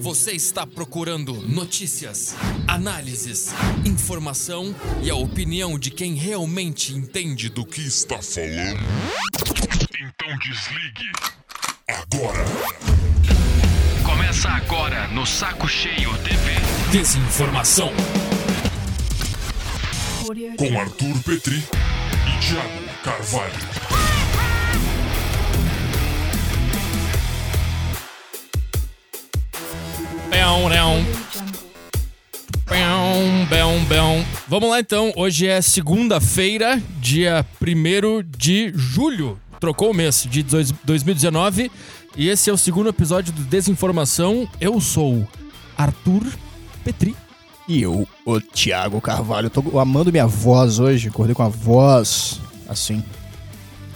Você está procurando notícias, análises, informação e a opinião de quem realmente entende do que está falando? Então desligue. Agora. Começa agora no Saco Cheio TV. Desinformação. Com Arthur Petri e Thiago Carvalho. Vamos lá então, hoje é segunda-feira, dia 1 de julho. Trocou o mês de dois- 2019 e esse é o segundo episódio do Desinformação. Eu sou Arthur Petri. E eu, o Thiago Carvalho, tô amando minha voz hoje, acordei com a voz assim,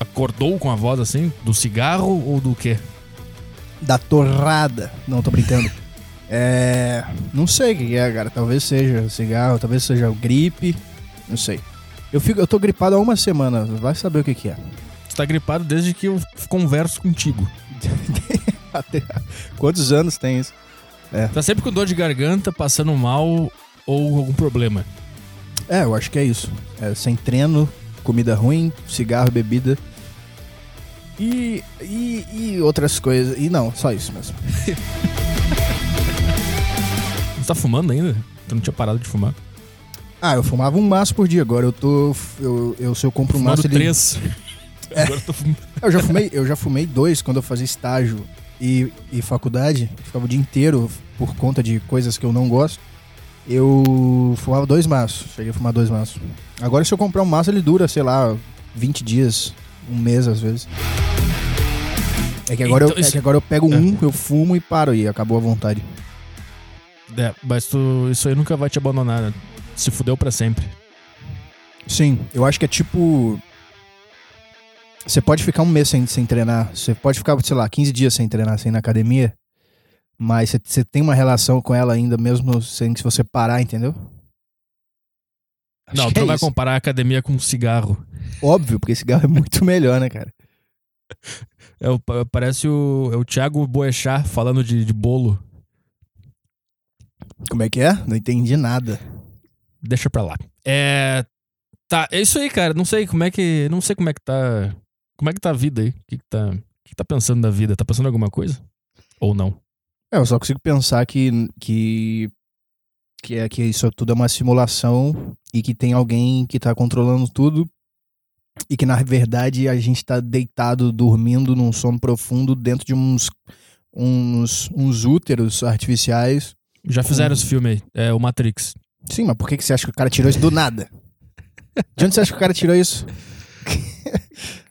Acordou com a voz assim? Do cigarro ou do quê? da torrada. Não, tô brincando. É. Não sei o que é, cara. Talvez seja cigarro, talvez seja gripe. Não sei. Eu, fico, eu tô gripado há uma semana, vai saber o que, que é. Tu tá gripado desde que eu converso contigo. Quantos anos tem isso? Tá sempre com dor de garganta, passando mal ou algum problema. É, eu acho que é isso. É, sem treino, comida ruim, cigarro, bebida. E, e, e outras coisas. E não, só isso mesmo. Você tá fumando ainda? Tu não tinha parado de fumar? Ah, eu fumava um maço por dia, agora eu tô. Eu, eu se eu compro um maço. ele- três. Agora eu tô fumando. Eu já fumei, eu já fumei dois quando eu fazia estágio e, e faculdade. Ficava o dia inteiro por conta de coisas que eu não gosto. Eu fumava dois maços. Cheguei a fumar dois maços. Agora, se eu comprar um maço, ele dura, sei lá, 20 dias, um mês às vezes. É que agora, Então, eu, é isso- que agora eu pego um, eu fumo e paro e acabou a vontade. É, mas tu, isso aí nunca vai te abandonar, né? Se fudeu pra sempre. Sim, eu acho que é tipo. Você pode ficar um mês sem, sem treinar. Você pode ficar, sei lá, 15 dias sem treinar, sem ir na academia. Mas você, você tem uma relação com ela ainda, mesmo sem se você parar, entendeu? Acho não, que tu é vai isso. comparar a academia com um cigarro. Óbvio, porque cigarro é muito melhor, né, cara? É, parece o, é o Thiago Boechat falando de, de bolo. Como é que é? Não entendi nada. Deixa pra lá. É. Tá, é isso aí, cara. Não sei como é que. Não sei como é que tá. Como é que tá a vida aí? O que, que tá. O que, tá pensando da vida? Tá pensando em alguma coisa? Ou não? É, eu só consigo pensar que. que que é que isso tudo é uma simulação e que tem alguém que tá controlando tudo e que na verdade a gente tá deitado dormindo num sono profundo dentro de uns uns, uns úteros artificiais. Já fizeram esse filme aí. É o Matrix. Sim, mas por que, que você acha que o cara tirou isso do nada? De onde você acha que o cara tirou isso?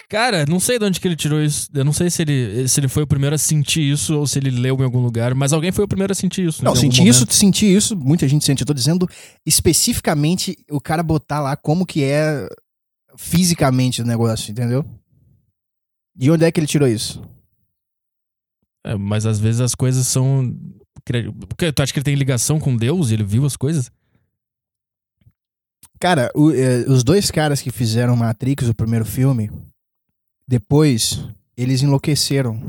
Cara, não sei de onde que ele tirou isso. Eu não sei se ele, se ele foi o primeiro a sentir isso ou se ele leu em algum lugar, mas alguém foi o primeiro a sentir isso. Não, algum sentir isso, sentir isso, muita gente sente. Eu tô dizendo especificamente o cara botar lá como que é fisicamente o negócio, entendeu? De onde é que ele tirou isso? É, mas às vezes as coisas são. Porque tu acha que ele tem ligação com Deus ele viu as coisas? Cara, o- eh, os dois caras que fizeram Matrix, o primeiro filme, depois eles enlouqueceram.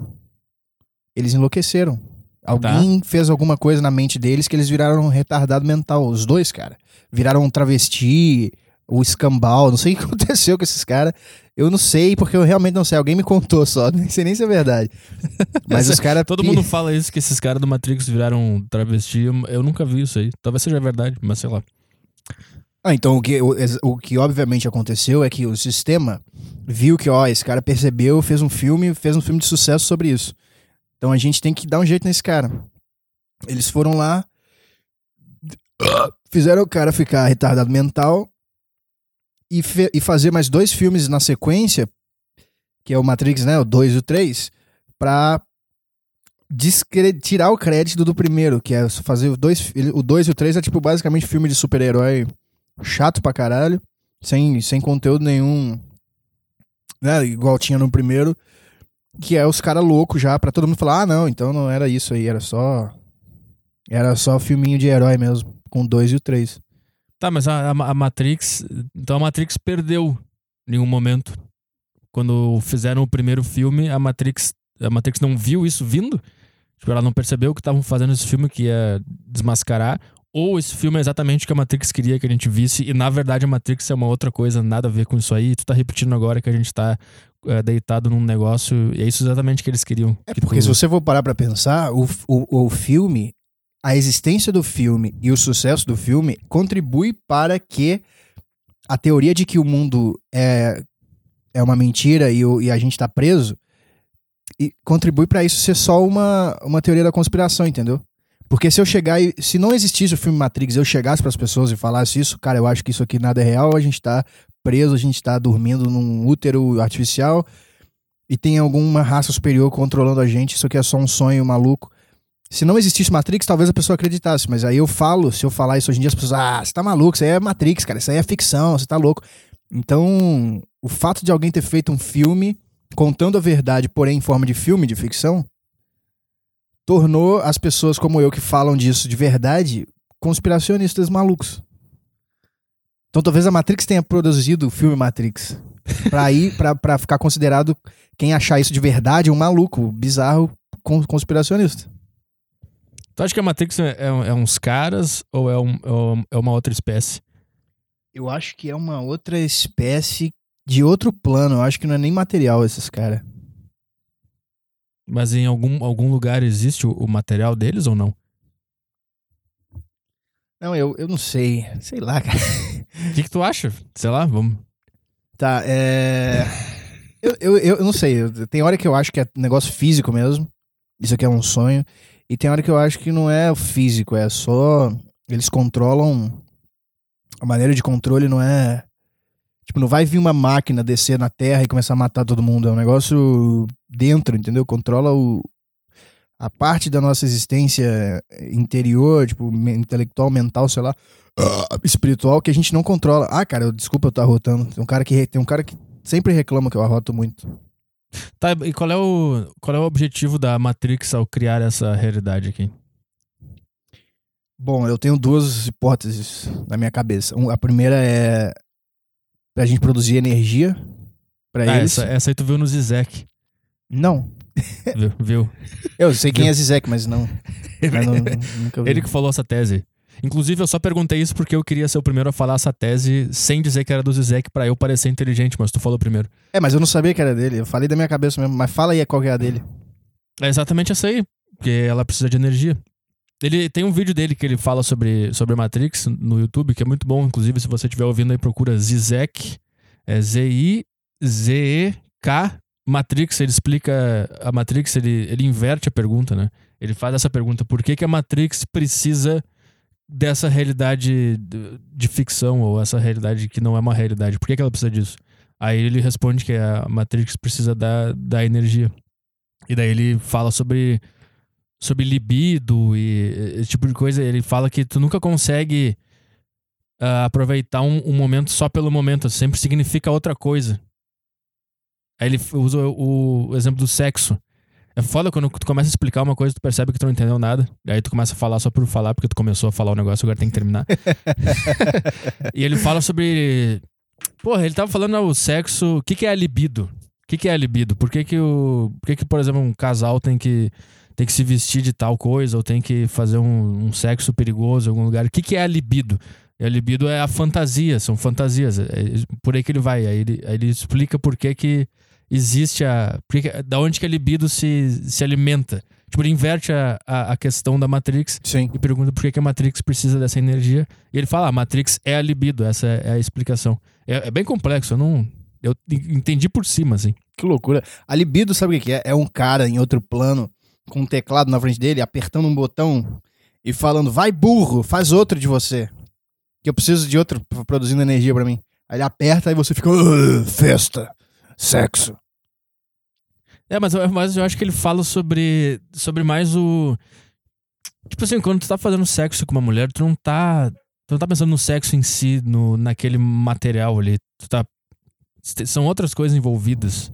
Eles enlouqueceram. Alguém fez alguma coisa na mente deles que eles viraram um retardado mental. Os dois, cara. Viraram um travesti, o escambau. Não sei o que aconteceu com esses caras. Eu não sei, porque eu realmente não sei. Alguém me contou só. Nem sei nem se é verdade. Mas os caras. Todo mundo fala isso, que esses caras do Matrix viraram travesti. Eu, eu nunca vi isso aí. Talvez seja verdade, mas sei lá. Ah, então o que, o, o que obviamente aconteceu é que o sistema viu que, ó, esse cara percebeu, fez um filme, fez um filme de sucesso sobre isso. Então a gente tem que dar um jeito nesse cara. Eles foram lá, fizeram o cara ficar retardado mental e, e fazer mais dois filmes na sequência, que é o Matrix, né, o 2 e o 3, pra tirar o crédito do primeiro, que é fazer dois, o 2 e o 3 é tipo basicamente filme de super-herói chato pra caralho, sem, sem conteúdo nenhum, né, igual tinha no primeiro, que é os caras loucos já, pra todo mundo falar, ah, não, então não era isso aí, era só era só filminho de herói mesmo, com 2 e o 3. Tá, mas a, a- Matrix. Então a Matrix perdeu em nenhum momento. Quando fizeram o primeiro filme, a Matrix. A Matrix não viu isso vindo? Tipo, ela não percebeu que estavam fazendo esse filme que ia desmascarar. Ou esse filme é exatamente o que a Matrix queria que a gente visse. E na verdade a Matrix é uma outra coisa, nada a ver com isso aí. Tu tá repetindo agora que a gente tá é, deitado num negócio. E é isso exatamente que eles queriam. É que porque tu- se você for parar pra pensar, o, o, o filme, a existência do filme e o sucesso do filme contribui para que a teoria de que o mundo é, é uma mentira e, e a gente tá preso contribui pra isso ser só uma, uma teoria da conspiração, entendeu? Porque se eu chegar e. Se não existisse o filme Matrix, eu chegasse pras pessoas e falasse isso, cara, eu acho que isso aqui nada é real, a gente tá preso, a gente tá dormindo num útero artificial e tem alguma raça superior controlando a gente, isso aqui é só um sonho maluco. Se não existisse Matrix, talvez a pessoa acreditasse, mas aí eu falo, se eu falar isso hoje em dia, as pessoas, ah, você tá maluco, isso aí é Matrix, cara, isso aí é ficção, você tá louco. Então, o fato de alguém ter feito um filme contando a verdade, porém em forma de filme, de ficção, tornou as pessoas como eu que falam disso de verdade conspiracionistas malucos. Então talvez a Matrix tenha produzido o filme Matrix. Pra ir, pra, pra ficar considerado quem achar isso de verdade um maluco, bizarro, con- conspiracionista. Tu acha que a Matrix é, é- é uns caras ou é, um- é um- é uma outra espécie? Eu acho que é uma outra espécie de outro plano. Eu acho que não é nem material esses caras. Mas em algum, algum lugar existe o, o material deles ou não? Não, eu, eu não sei. Sei lá, cara. O que, que tu acha? Sei lá, vamos. Tá, é. Eu, eu, eu não sei. Tem hora que eu acho que é negócio físico mesmo. Isso aqui é um sonho. E tem hora que eu acho que não é o físico, é só. Eles controlam. A maneira de controle não é. Tipo, não vai vir uma máquina descer na Terra e começar a matar todo mundo. É um negócio dentro, entendeu? Controla o. A parte da nossa existência interior, tipo, intelectual, mental, sei lá, espiritual, que a gente não controla. Ah, cara, eu- desculpa eu estar arrotando. Tem um cara que, tem um cara que sempre reclama que eu arroto muito. Tá, e qual é o, qual é o objetivo da Matrix ao criar essa realidade aqui? Bom, eu tenho duas hipóteses na minha cabeça. Um- a primeira é pra gente produzir energia pra Ah, eles. essa, essa aí tu viu no Zizek. Não. Viu? viu? Eu sei quem é Zizek, mas não. mas não- vi. Ele que falou essa tese. Inclusive, eu só perguntei isso porque eu queria ser o primeiro a falar essa tese sem dizer que era do Zizek pra eu parecer inteligente, mas tu falou primeiro. É, mas eu não sabia que era dele. Eu falei da minha cabeça mesmo. Mas fala aí qual que é a dele. É exatamente essa aí, porque ela precisa de energia. Ele tem um vídeo dele que ele fala sobre, sobre Matrix no YouTube, que é muito bom. Inclusive, se você estiver ouvindo aí, procura Zizek. É Z-I-Z-E-K Matrix. Ele explica a Matrix, ele, ele inverte a pergunta, né? Ele faz essa pergunta: por que, que a Matrix precisa dessa realidade de, de ficção, ou essa realidade que não é uma realidade? Por que, que ela precisa disso? Aí ele responde que a Matrix precisa da, da energia. E daí ele fala sobre, sobre libido e esse tipo de coisa. Ele fala que tu nunca consegue ah, aproveitar um, um momento só pelo momento. Sempre significa outra coisa. Aí ele usa o, o exemplo do sexo. É foda quando tu começa a explicar uma coisa, tu percebe que tu não entendeu nada. Aí tu começa a falar só por falar, porque tu começou a falar o negócio, agora tem que terminar. e ele fala sobre. Porra, ele tava falando o sexo. O que, que é a libido? O que, que é a libido? Por que, que, o, por que, que, por exemplo, um casal tem que, tem que se vestir de tal coisa ou tem que fazer um, um sexo perigoso em algum lugar? O que, que é a libido? E a libido é a fantasia, são fantasias. É, é por aí que ele vai. Aí ele, aí ele explica por que, que existe a. que- da onde que a libido se, se alimenta. Tipo, ele inverte a, a, a questão da Matrix Sim. e pergunta por que, que a Matrix precisa dessa energia. E ele fala: ah, a Matrix é a libido, essa é a explicação. É, é bem complexo, eu não. Eu entendi por cima, assim. Que loucura. A libido, sabe o que é? É um cara em outro plano, com um teclado na frente dele, apertando um botão e falando, vai burro, faz outro de você. Que eu preciso de outro produzindo energia pra mim. Aí ele aperta e você fica, "Ah, festa, sexo. É, mas, eu- mas eu acho que ele fala sobre, sobre mais o. Tipo assim, quando tu tá fazendo sexo com uma mulher, tu não tá. Tu não tá pensando no sexo em si, no, naquele material ali. Tu tá. São outras coisas envolvidas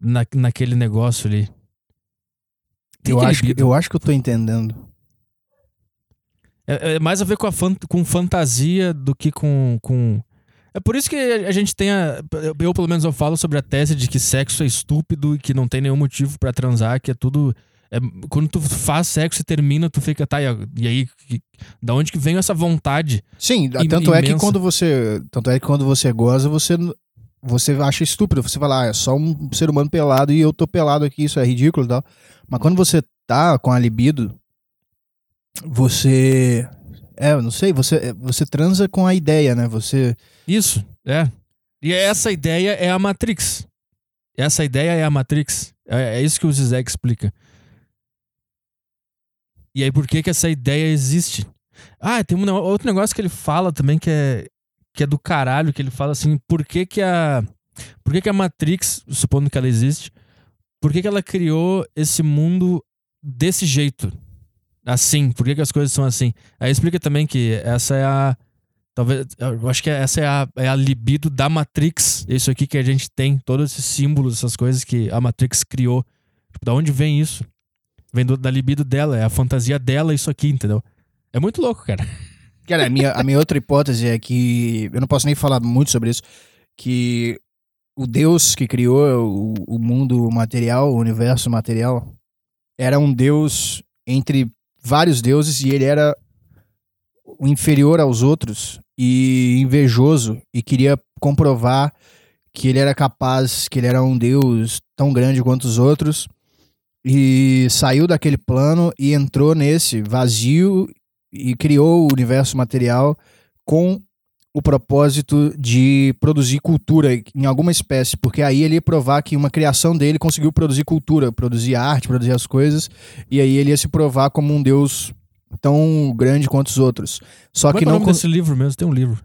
na, naquele negócio ali. Tem Eu que acho, que, eu acho que eu tô entendendo. É, é mais a ver com, a fan- com fantasia do que com, com. É por isso que a gente tem a. Eu, pelo menos, eu falo sobre a tese de que sexo é estúpido e que não tem nenhum motivo pra transar, que é tudo. É, quando tu faz sexo e termina, tu fica, tá, e aí, que- da onde que vem essa vontade? Sim, im- tanto é que imensa. quando você. Tanto é que quando você goza, você. Você acha estúpido. Você fala, ah, é só um ser humano pelado e eu tô pelado aqui, isso é ridículo e tal. Mas quando você tá com a libido, você. É, eu não sei, você, você transa com a ideia, né? Você. Isso, é. E essa ideia é a Matrix. Essa ideia é a Matrix. É, é isso que o Zizek explica. E aí, por que que essa ideia existe? Ah, tem um outro negócio que ele fala também que é, que é do caralho, que ele fala assim, por que que a... Por que que a Matrix, supondo que ela existe, por que que ela criou esse mundo desse jeito? Assim, por que que as coisas são assim? Aí explica também que essa é a... Talvez, eu acho que essa é a, é a libido da Matrix. Isso aqui que a gente tem, todos esses símbolos, essas coisas que a Matrix criou. Tipo, da onde vem isso? Vem do- da libido dela, é a fantasia dela, isso aqui, entendeu? É muito louco, cara. Cara, a minha, a minha outra hipótese é que. Eu não posso nem falar muito sobre isso. Que o Deus que criou o, o mundo material, o universo material, era um Deus entre vários deuses e ele era inferior aos outros e invejoso e queria comprovar que ele era capaz, que ele era um Deus tão grande quanto os outros e saiu daquele plano e entrou nesse vazio e criou o universo material com o propósito de produzir cultura em alguma espécie, porque aí ele ia provar que uma criação dele conseguiu produzir cultura, produzir arte, produzir as coisas, e aí ele ia se provar como um deus tão grande quanto os outros. Só é que é o não nome con- desse livro mesmo? Tem um livro.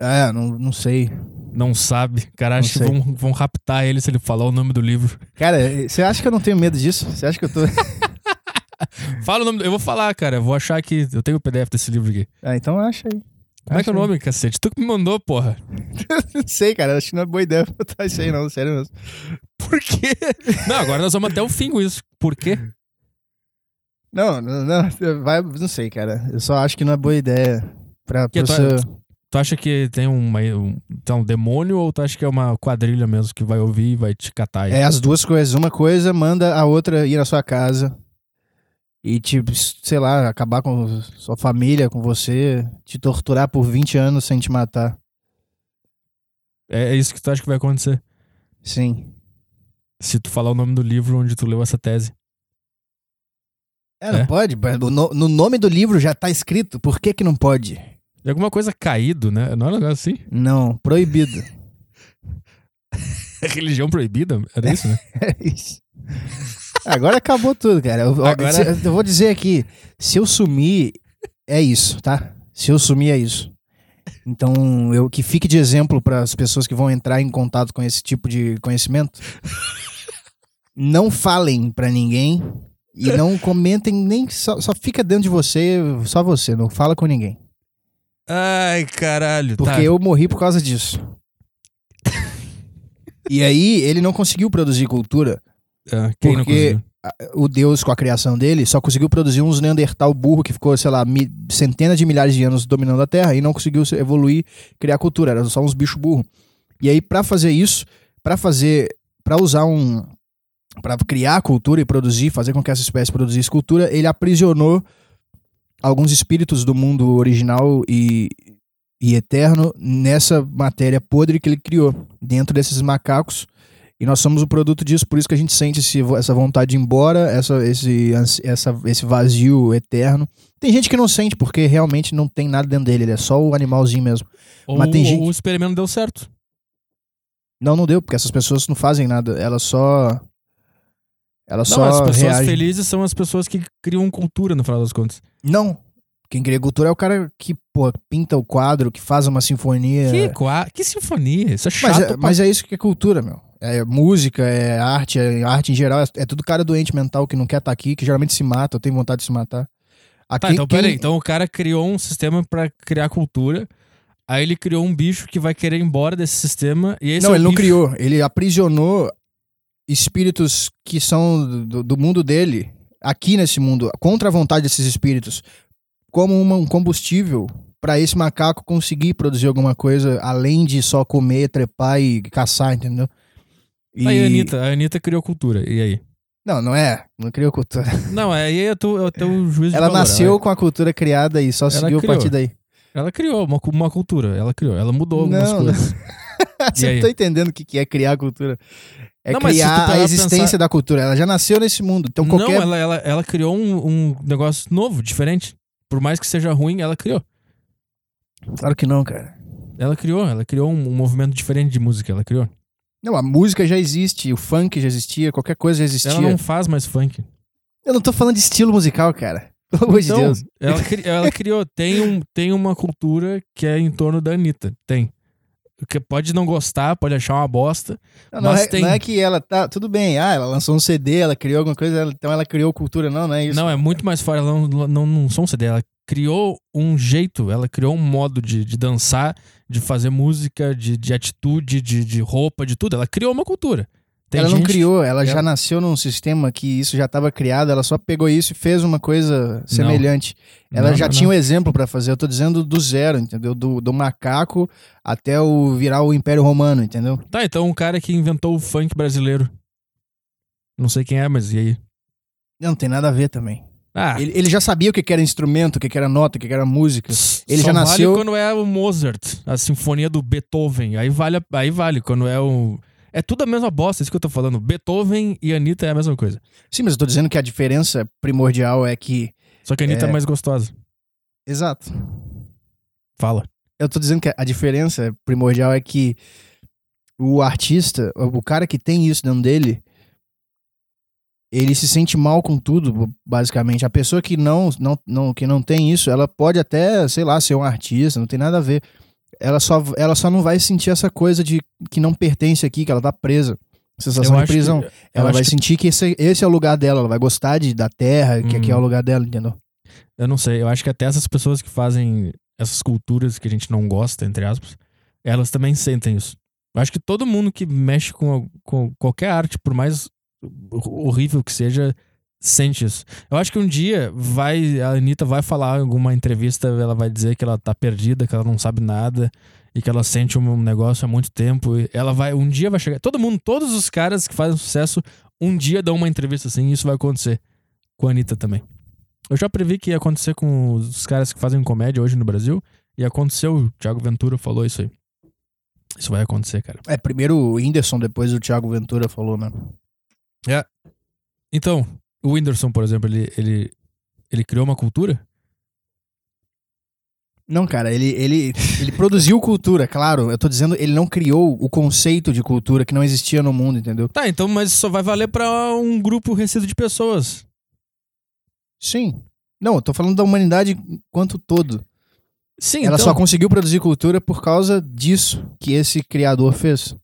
é, não, não sei. Não sabe. Cara, acho que vão, vão raptar ele se ele falar o nome do livro. Cara, você acha que eu não tenho medo disso? Você acha que eu tô Fala o nome. do- Eu vou falar, cara. Eu vou achar que. Eu tenho o PDF desse livro aqui. Ah, então acha aí. Como é que é o nome, cacete? Tu que me mandou, porra. Não sei, cara, acho que não é boa ideia botar isso aí não, sério mesmo. Por quê? Não, agora nós vamos até o fim com isso. Por quê? Não, não, não, vai, não sei, cara. Eu só acho que não é boa ideia pra, pra tu- você... Tu acha que tem uma, um, tem um demônio ou tu acha que é uma quadrilha mesmo que vai ouvir e vai te catar aí? É as duas coisas. Uma coisa manda a outra ir na sua casa e, tipo, sei lá, acabar com sua família, com você, te torturar por 20 anos sem te matar. É, é isso que tu acha que vai acontecer. Sim. Se tu falar o nome do livro onde tu leu essa tese. É, não É? pode? No, no nome do livro já tá escrito. Por que que não pode? É alguma coisa caído, né? Não é um negócio assim? Não, proibido. Religião proibida? Era isso, né? É isso. Agora acabou tudo, cara. Eu, Agora- se- eu vou dizer aqui, se eu sumir, é isso, tá? Se eu sumir, é isso. Então, eu que fique de exemplo para as pessoas que vão entrar em contato com esse tipo de conhecimento. Não falem pra ninguém e não comentem nem só, só fica dentro de você, só você, não fala com ninguém. Ai, caralho. Porque tá. eu morri por causa disso. e aí, ele não conseguiu produzir cultura Ah, quem não porque- conseguiu? o Deus, com a criação dele, só conseguiu produzir uns Neandertal burro que ficou, sei lá, mi- centenas de milhares de anos dominando a Terra e não conseguiu se- evoluir, criar cultura. Eram só uns bichos burros. E aí, pra fazer isso, pra fazer, pra usar um, Pra criar cultura e produzir, fazer com que essa espécie produzisse cultura, ele aprisionou alguns espíritos do mundo original e, e eterno nessa matéria podre que ele criou dentro desses macacos. E nós somos o produto disso, por isso que a gente sente esse, essa vontade de ir embora, essa, esse, essa, esse vazio eterno. Tem gente que não sente, porque realmente não tem nada dentro dele, ele é só o animalzinho mesmo. Ou, Mas tem gente- o experimento deu certo. Não, não deu, porque essas pessoas não fazem nada, elas só. Elas Não, só as pessoas reagem. felizes são as pessoas que criam cultura, no final das contas. Não. Quem cria cultura é o cara que, pô, pinta o quadro, que faz uma sinfonia. Que, qua- que sinfonia? Isso é chato. Mas é, mas é isso que é cultura, meu. É música, é arte, é arte em geral. É, é tudo cara doente mental que não quer estar aqui, que geralmente se mata, ou tem vontade de se matar. Aqui, Tá, então quem- peraí. Então o cara criou um sistema pra criar cultura. Aí ele criou um bicho que vai querer ir embora desse sistema. E esse Não, é ele não bicho- criou. Ele aprisionou espíritos que são do, do mundo dele, aqui nesse mundo, contra a vontade desses espíritos, como uma- um combustível para esse macaco conseguir produzir alguma coisa além de só comer, trepar e caçar, entendeu? E... Aí a Anitta, a Anitta criou cultura. E aí? Não, não é. Não criou cultura. Não, aí é o teu, é o teu juízo de Ela valor. nasceu com a cultura criada e só Ela seguiu a criou. partir daí. Ela criou uma, uma cultura, ela criou, ela mudou algumas Não, coisas. Você aí? não tá entendendo o que que é criar a cultura. É Não, criar a existência pensar- da cultura. Ela já nasceu nesse mundo. Então qualquer. Não, ela, ela, ela criou um, um negócio novo, diferente. Por mais que seja ruim, ela criou. Claro que não, cara. Ela criou, ela criou um, um movimento diferente de música, ela criou. Não, a música já existe, o funk já existia, qualquer coisa já existia. Ela não faz mais funk. Eu não tô falando de estilo musical, cara. Pelo amor de Então, Deus. Ela, cri- ela criou, tem, um, tem uma cultura que é em torno da Anitta. Tem. Que pode não gostar, pode achar uma bosta. Não, não mas é, tem. não é que ela tá. Tudo bem, ah, ela lançou um CD, ela criou alguma coisa, ela- então ela criou cultura. Não, não é isso. Não, é muito mais fora. Ela não, não, não são CD. Ela criou um jeito, ela criou um modo de, de dançar, de fazer música, de, de atitude, de, de roupa, de tudo. Ela criou uma cultura. Tem ela não criou, ela já ela- nasceu num sistema que isso já estava criado, ela só pegou isso e fez uma coisa semelhante. Ela Não, já não, tinha não. um exemplo pra fazer, eu tô dizendo do zero, entendeu? Do, do macaco até o virar o Império Romano, entendeu? Tá, então o cara que inventou o funk brasileiro. Não sei quem é, mas e aí? Não tem nada a ver também. Ah, Ele, ele já sabia o que que era instrumento, o que que era nota, o que que era música. Ele só já nasceu- vale quando é o Mozart, a sinfonia do Beethoven. Aí vale, aí vale quando é o. É tudo a mesma bosta, isso que eu tô falando. Beethoven e Anitta é a mesma coisa. Sim, mas eu tô dizendo que a diferença primordial é que. Só que a Anitta é, É. mais gostosa. Exato. Fala. Eu tô dizendo que a diferença primordial é que o artista, o cara que tem isso dentro dele, ele se sente mal com tudo, basicamente. A pessoa que não, não, não, que não tem isso, ela pode até, sei lá, ser um artista, não tem nada a ver. Ela só, ela só não vai sentir essa coisa de que não pertence aqui, que ela tá presa. Sensação de prisão. que- eu ela vai que- sentir que esse, esse é o lugar dela, ela vai gostar de, da terra, que aqui é o Hum. lugar dela, entendeu? Eu não sei, eu acho que até essas pessoas que fazem essas culturas que a gente não gosta, entre aspas, elas também sentem isso. Eu acho que todo mundo que mexe com, com qualquer arte, por mais horrível que seja, sente isso. Eu acho que um dia vai, a Anitta vai falar em alguma entrevista, ela vai dizer que ela tá perdida, que ela não sabe nada e que ela sente um negócio há muito tempo. Ela vai, um dia vai chegar. Todo mundo, todos os caras que fazem sucesso, um dia dão uma entrevista assim, e isso vai acontecer com a Anitta também. Eu já previ que ia acontecer com os caras que fazem comédia hoje no Brasil. E aconteceu, o Thiago Ventura falou isso aí. Isso vai acontecer, cara. É, primeiro o Whindersson, depois o Thiago Ventura falou, né? Então, o Whindersson, por exemplo, ele, ele, ele criou uma cultura? Não, cara, ele, ele, ele produziu cultura, claro. Eu tô dizendo, ele não criou o conceito de cultura que não existia no mundo, entendeu? Tá, então, mas só vai valer pra um grupo restrito de pessoas. Sim. Não, eu tô falando da humanidade quanto todo. Sim, Ela então. só conseguiu produzir cultura por causa disso que esse criador fez.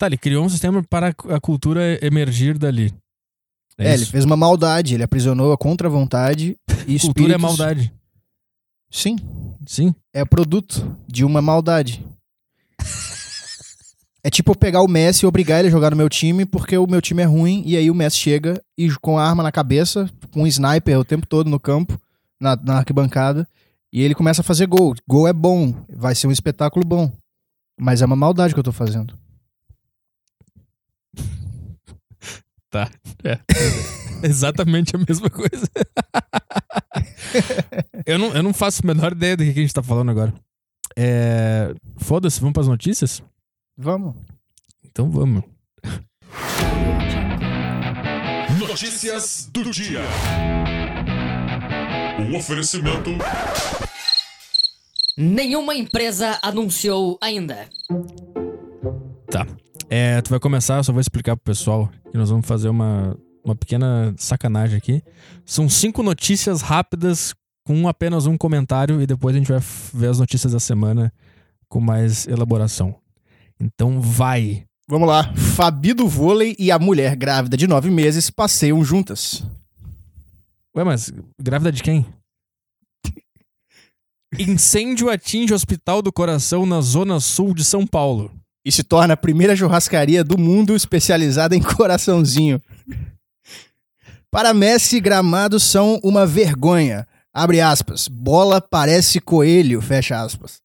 Tá, ele criou um sistema para a cultura emergir dali. É, É, ele fez uma maldade, ele aprisionou a contra-vontade e espíritos... Cultura é maldade. Sim, Sim. é produto de uma maldade. É tipo eu pegar o Messi e obrigar ele a jogar no meu time porque o meu time é ruim e aí o Messi chega e com a arma na cabeça, com um sniper o tempo todo no campo, na, na arquibancada, e ele começa a fazer gol. Gol é bom, vai ser um espetáculo bom. Mas é uma maldade que eu tô fazendo. Exatamente a mesma coisa. eu, não, eu não faço a menor ideia do que a gente tá falando agora. É... Foda-se, vamos pras notícias? Vamos. Então vamos. Notícias do dia. Um oferecimento Nenhuma empresa anunciou ainda. Tá. É, tu vai começar, eu só vou explicar pro pessoal que nós vamos fazer uma, uma pequena sacanagem aqui. São cinco notícias rápidas com apenas um comentário e depois a gente vai ver as notícias da semana com mais elaboração. Então vai. Vamos lá. Fabi do vôlei e a mulher grávida de nove meses passeiam juntas. Ué, mas grávida de quem? Incêndio atinge o Hospital do Coração na zona sul de São Paulo. E se torna a primeira churrascaria do mundo especializada em coraçãozinho. Para Messi, gramados são uma vergonha. Abre aspas. Bola parece coelho, fecha aspas.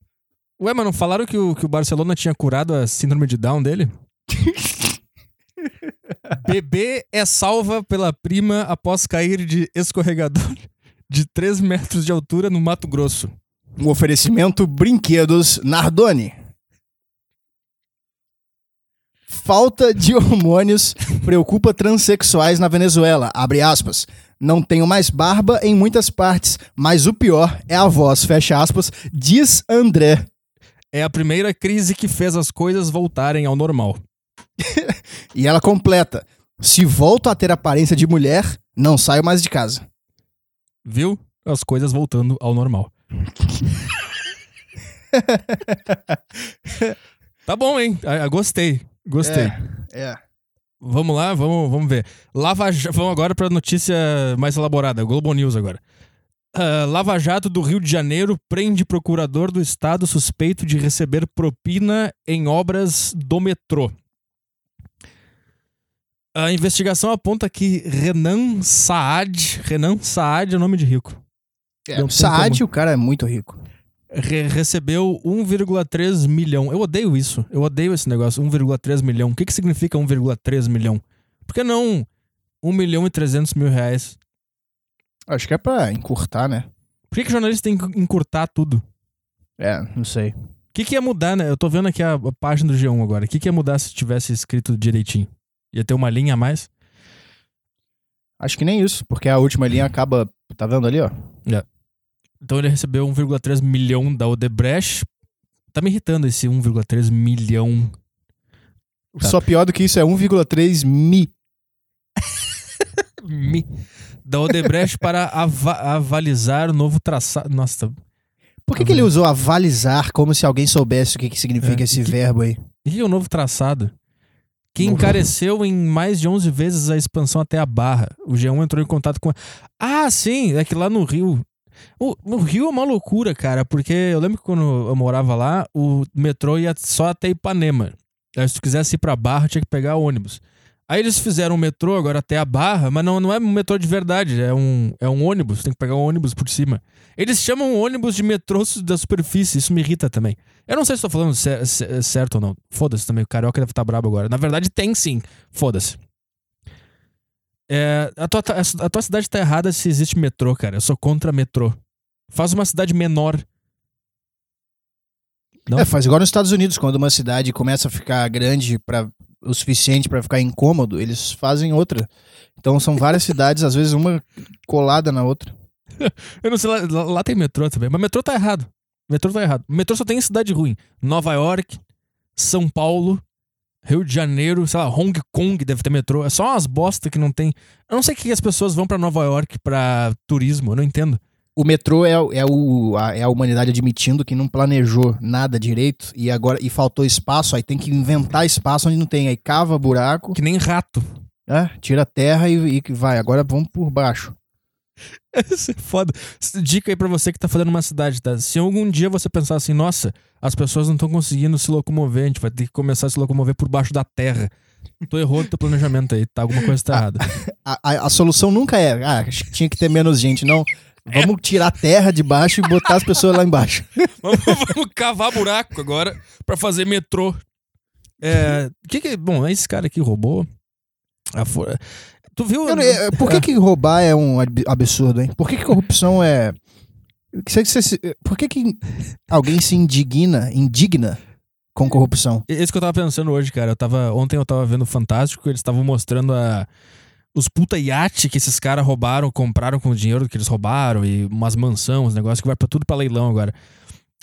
Ué, mas não falaram que o, que o Barcelona tinha curado a síndrome de Down dele? Bebê é salva pela prima após cair de escorregador de 3 metros de altura no Mato Grosso. Um oferecimento Brinquedos Nardoni. Falta de hormônios preocupa transexuais na Venezuela. Abre aspas. Não tenho mais barba em muitas partes, mas o pior é a voz, fecha aspas, diz André. É a primeira crise que fez as coisas voltarem ao normal. E ela completa: Se volto a ter aparência de mulher, não saio mais de casa. Viu? As coisas voltando ao normal. tá bom, hein? Ah, gostei. Gostei. É. Vamos lá, vamos, vamos ver. Lava, vamos agora para notícia mais elaborada, Globo News agora. Ah, Lava Jato do Rio de Janeiro prende procurador do estado suspeito de receber propina em obras do metrô. A investigação aponta que Renan Saad, Renan Saad é nome de rico, É, Saad, o cara é muito rico. Re- recebeu 1,3 milhão. Eu odeio isso. Eu odeio esse negócio, 1,3 milhão. O que, que significa 1,3 milhão? Por que não 1 milhão e 300 mil reais? Acho que é pra encurtar, né? Por que, que jornalista tem que encurtar tudo? É, não sei. O que, que ia mudar, né? Eu tô vendo aqui a, a página do G1 agora. O que, que ia mudar se tivesse escrito direitinho? Ia ter uma linha a mais? Acho que nem isso, porque a última linha acaba. Tá vendo ali, ó? Então ele recebeu 1,3 milhão da Odebrecht. Tá me irritando esse 1,3 milhão. Tá. Só pior do que isso é 1,3 mi. Mi- Da Odebrecht para ava- avalizar o novo traçado. Nossa, Por que, que ele usou avalizar como se alguém soubesse o que, que significa É, esse que- verbo aí? É o novo traçado? Que encareceu em mais de 11 vezes a expansão até a Barra. O G1 entrou em contato com. Ah, sim, é que lá no Rio. O, no Rio é uma loucura, cara, porque eu lembro que quando eu morava lá, o metrô ia só até Ipanema. Aí, se tu quisesse ir pra Barra, tinha que pegar ônibus. Aí eles fizeram o metrô agora até a Barra, mas não, não é um metrô de verdade, é um, é um ônibus, tem que pegar um ônibus por cima. Eles chamam ônibus de metrô da superfície, isso me irrita também. Eu não sei se tô falando cer- cer- certo ou não. Foda-se também, o carioca deve estar brabo agora. Na verdade, tem sim. Foda-se. É, a, tua, a tua cidade tá errada se existe metrô, cara. Eu sou contra metrô. Faz uma cidade menor. Não? É, faz igual nos Estados Unidos, quando uma cidade começa a ficar grande para o suficiente pra ficar incômodo, eles fazem outra. Então são várias cidades, às vezes uma colada na outra. Eu não sei, lá, lá- tem metrô também. Mas metrô tá errado. Metrô tá errado. Metrô só tem em cidade ruim. Nova York, São Paulo, Rio de Janeiro, sei lá, Hong Kong deve ter metrô. É só umas bosta que não tem. Eu não sei o que as pessoas vão pra Nova York pra turismo, eu não entendo. O metrô é, é, o, a, é a humanidade admitindo que não planejou nada direito e agora e faltou espaço, aí tem que inventar espaço onde não tem. Aí cava buraco, Que nem rato. né, tira a terra e, e vai. Agora vamos por baixo. Isso é foda. Dica aí pra você que tá fazendo uma cidade, tá? Se algum dia você pensar assim, nossa, as pessoas não estão conseguindo se locomover, a gente vai ter que começar a se locomover por baixo da terra. Tu errou no teu planejamento aí, tá? Alguma coisa tá errada. A, a, a solução nunca é, ah, acho que tinha que ter menos gente, não. Vamos tirar a terra de baixo e botar as pessoas lá embaixo. vamos, vamos cavar buraco agora pra fazer metrô. É. Que que, bom, esse cara aqui roubou. a Tu viu? Eu não- é, por que, que roubar é um ab- absurdo, hein? Por que, que corrupção é. Por que, que alguém se indigna, indigna com corrupção? Esse que eu tava pensando hoje, cara. Eu tava, ontem eu tava vendo o Fantástico, eles estavam mostrando a, os puta iate que esses caras roubaram, compraram com o dinheiro que eles roubaram, e umas mansões, uns negócios que vai pra tudo pra leilão agora.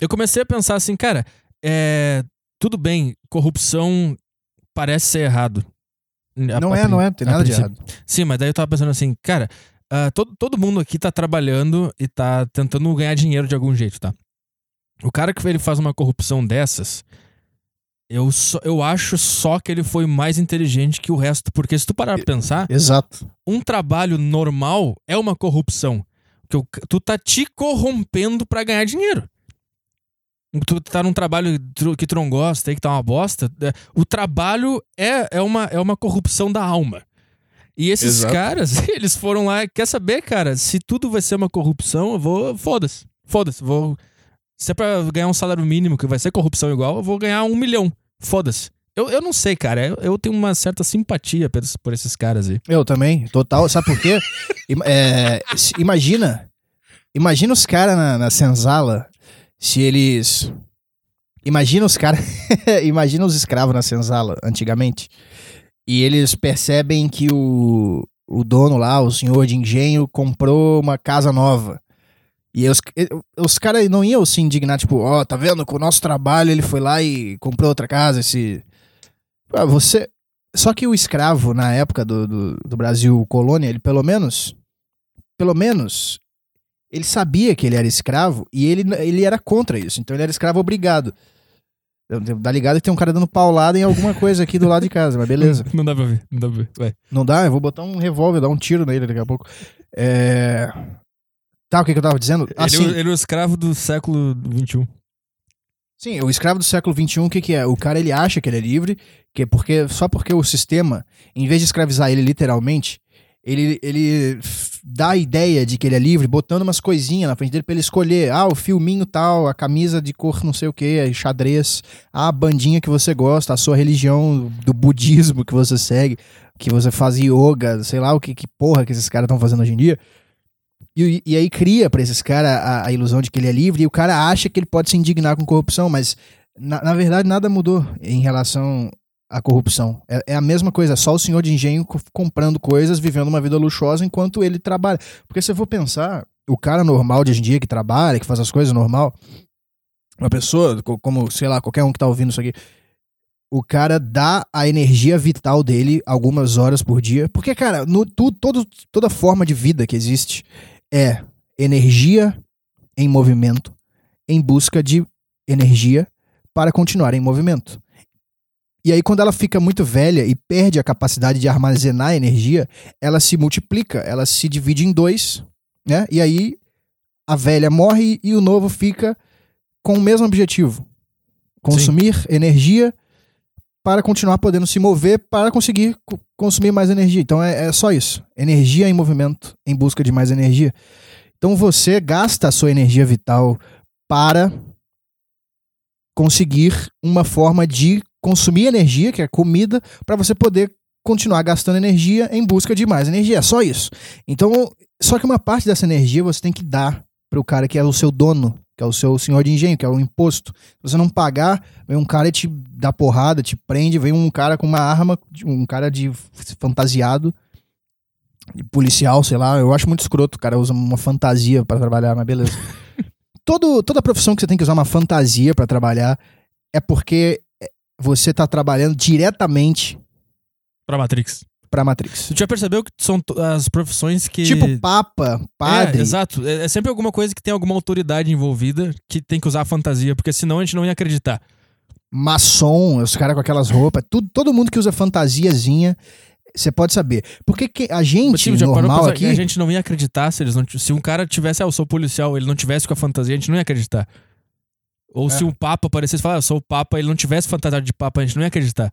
Eu comecei a pensar assim, cara, é, tudo bem, corrupção parece ser errado. A- Não é, não é, tem nada de errado. Sim, mas daí eu tava pensando assim, cara, ah, todo, todo mundo aqui tá trabalhando e tá tentando ganhar dinheiro de algum jeito, tá? O cara que ele faz uma corrupção dessas, eu, só, eu acho só que ele foi mais inteligente que o resto, porque se tu parar pra pensar, Exato. um trabalho normal é uma corrupção. Que tu tá te corrompendo pra ganhar dinheiro. Tu tá num trabalho que tu não gosta aí, que tá uma bosta. é, O trabalho é, é, uma, é uma corrupção da alma. E esses Exato. caras, eles foram lá. Quer saber, cara? Se tudo vai ser uma corrupção, eu vou. Foda-se. Foda-se. Vou. Se é pra ganhar um salário mínimo, que vai ser corrupção igual, eu vou ganhar um milhão. Foda-se. Eu, eu não sei, cara. Eu, eu tenho uma certa simpatia por, esses- por esses caras aí. Eu também, total. Sabe por quê? É, imagina. Imagina os caras na, na senzala se eles. Imagina os caras. imagina os escravos na senzala antigamente. E eles percebem que o, o dono lá, o senhor de engenho, comprou uma casa nova. E os, os caras não iam se indignar, tipo, ó, tá vendo? Com o nosso trabalho ele foi lá e comprou outra casa. Esse. Ah, você. Só que o escravo, na época do, do, do Brasil colônia, ele pelo menos. Pelo menos. Ele sabia que ele era escravo e ele, ele era contra isso. Então ele era escravo obrigado. Dá ligado que tem um cara dando paulada em alguma coisa aqui do lado de casa, mas beleza. Não dá pra ver, não dá pra ver. Vai. Não dá? Eu vou botar um revólver, dar um tiro nele daqui a pouco. É... Tá, o que, que eu tava dizendo? Ah, ele, sim. ele é o escravo do século XXI. Sim, o escravo do século XXI, o que, que é? O cara ele acha que ele é livre, que é porque só porque o sistema, em vez de escravizar ele literalmente, ele, ele dá a ideia de que ele é livre, botando umas coisinhas na frente dele pra ele escolher. Ah, o filminho tal, a camisa de cor não sei o que, xadrez, a bandinha que você gosta, a sua religião do budismo que você segue, que você faz yoga, sei lá o que, que porra que esses caras estão fazendo hoje em dia. E, e aí cria pra esses caras a, a ilusão de que ele é livre e o cara acha que ele pode se indignar com corrupção, mas na, na verdade nada mudou em relação à corrupção. É, é a mesma coisa, é só o senhor de engenho co- comprando coisas, vivendo uma vida luxuosa enquanto ele trabalha. Porque se eu for pensar, o cara normal de hoje em dia que trabalha, que faz as coisas normal, uma pessoa, co- como, sei lá, qualquer um que tá ouvindo isso aqui, o cara dá a energia vital dele algumas horas por dia. Porque, cara, no, tu, todo, toda forma de vida que existe é energia em movimento em busca de energia para continuar em movimento. E aí, quando ela fica muito velha e perde a capacidade de armazenar energia, ela se multiplica, ela se divide em dois, né? E aí a velha morre e o novo fica com o mesmo objetivo: consumir energia para continuar podendo se mover para conseguir co- consumir mais energia. Então é, é só isso: energia em movimento em busca de mais energia. Então você gasta a sua energia vital para conseguir uma forma de consumir energia, que é comida, para você poder continuar gastando energia em busca de mais energia. É só isso. Então, só que uma parte dessa energia você tem que dar para o cara que é o seu dono, que é o seu senhor de engenho, que é o imposto. Se você não pagar, vem um cara e te dá porrada, te prende, vem um cara com uma arma, um cara de fantasiado, de policial, sei lá. Eu acho muito escroto, o cara usa uma fantasia para trabalhar, mas beleza. Todo, toda profissão que você tem que usar uma fantasia para trabalhar é porque você tá trabalhando diretamente Pra Matrix. pra Matrix. Tu já percebeu que são to- as profissões que. Tipo papa, padre. É, exato. É, é sempre alguma coisa que tem alguma autoridade envolvida que tem que usar a fantasia, porque senão a gente não ia acreditar. maçom, os caras com aquelas roupas, tudo, todo mundo que usa fantasiazinha, você pode saber. Porque que a gente Tipo, já parou pra normal pensar aqui, a gente não ia acreditar se eles não. t- Se um cara tivesse, ah, eu sou policial, ele não tivesse com a fantasia, a gente não ia acreditar. Ou É. se um papa aparecesse e falasse, ah, eu sou o papa, ele não tivesse fantasiado de papa, a gente não ia acreditar.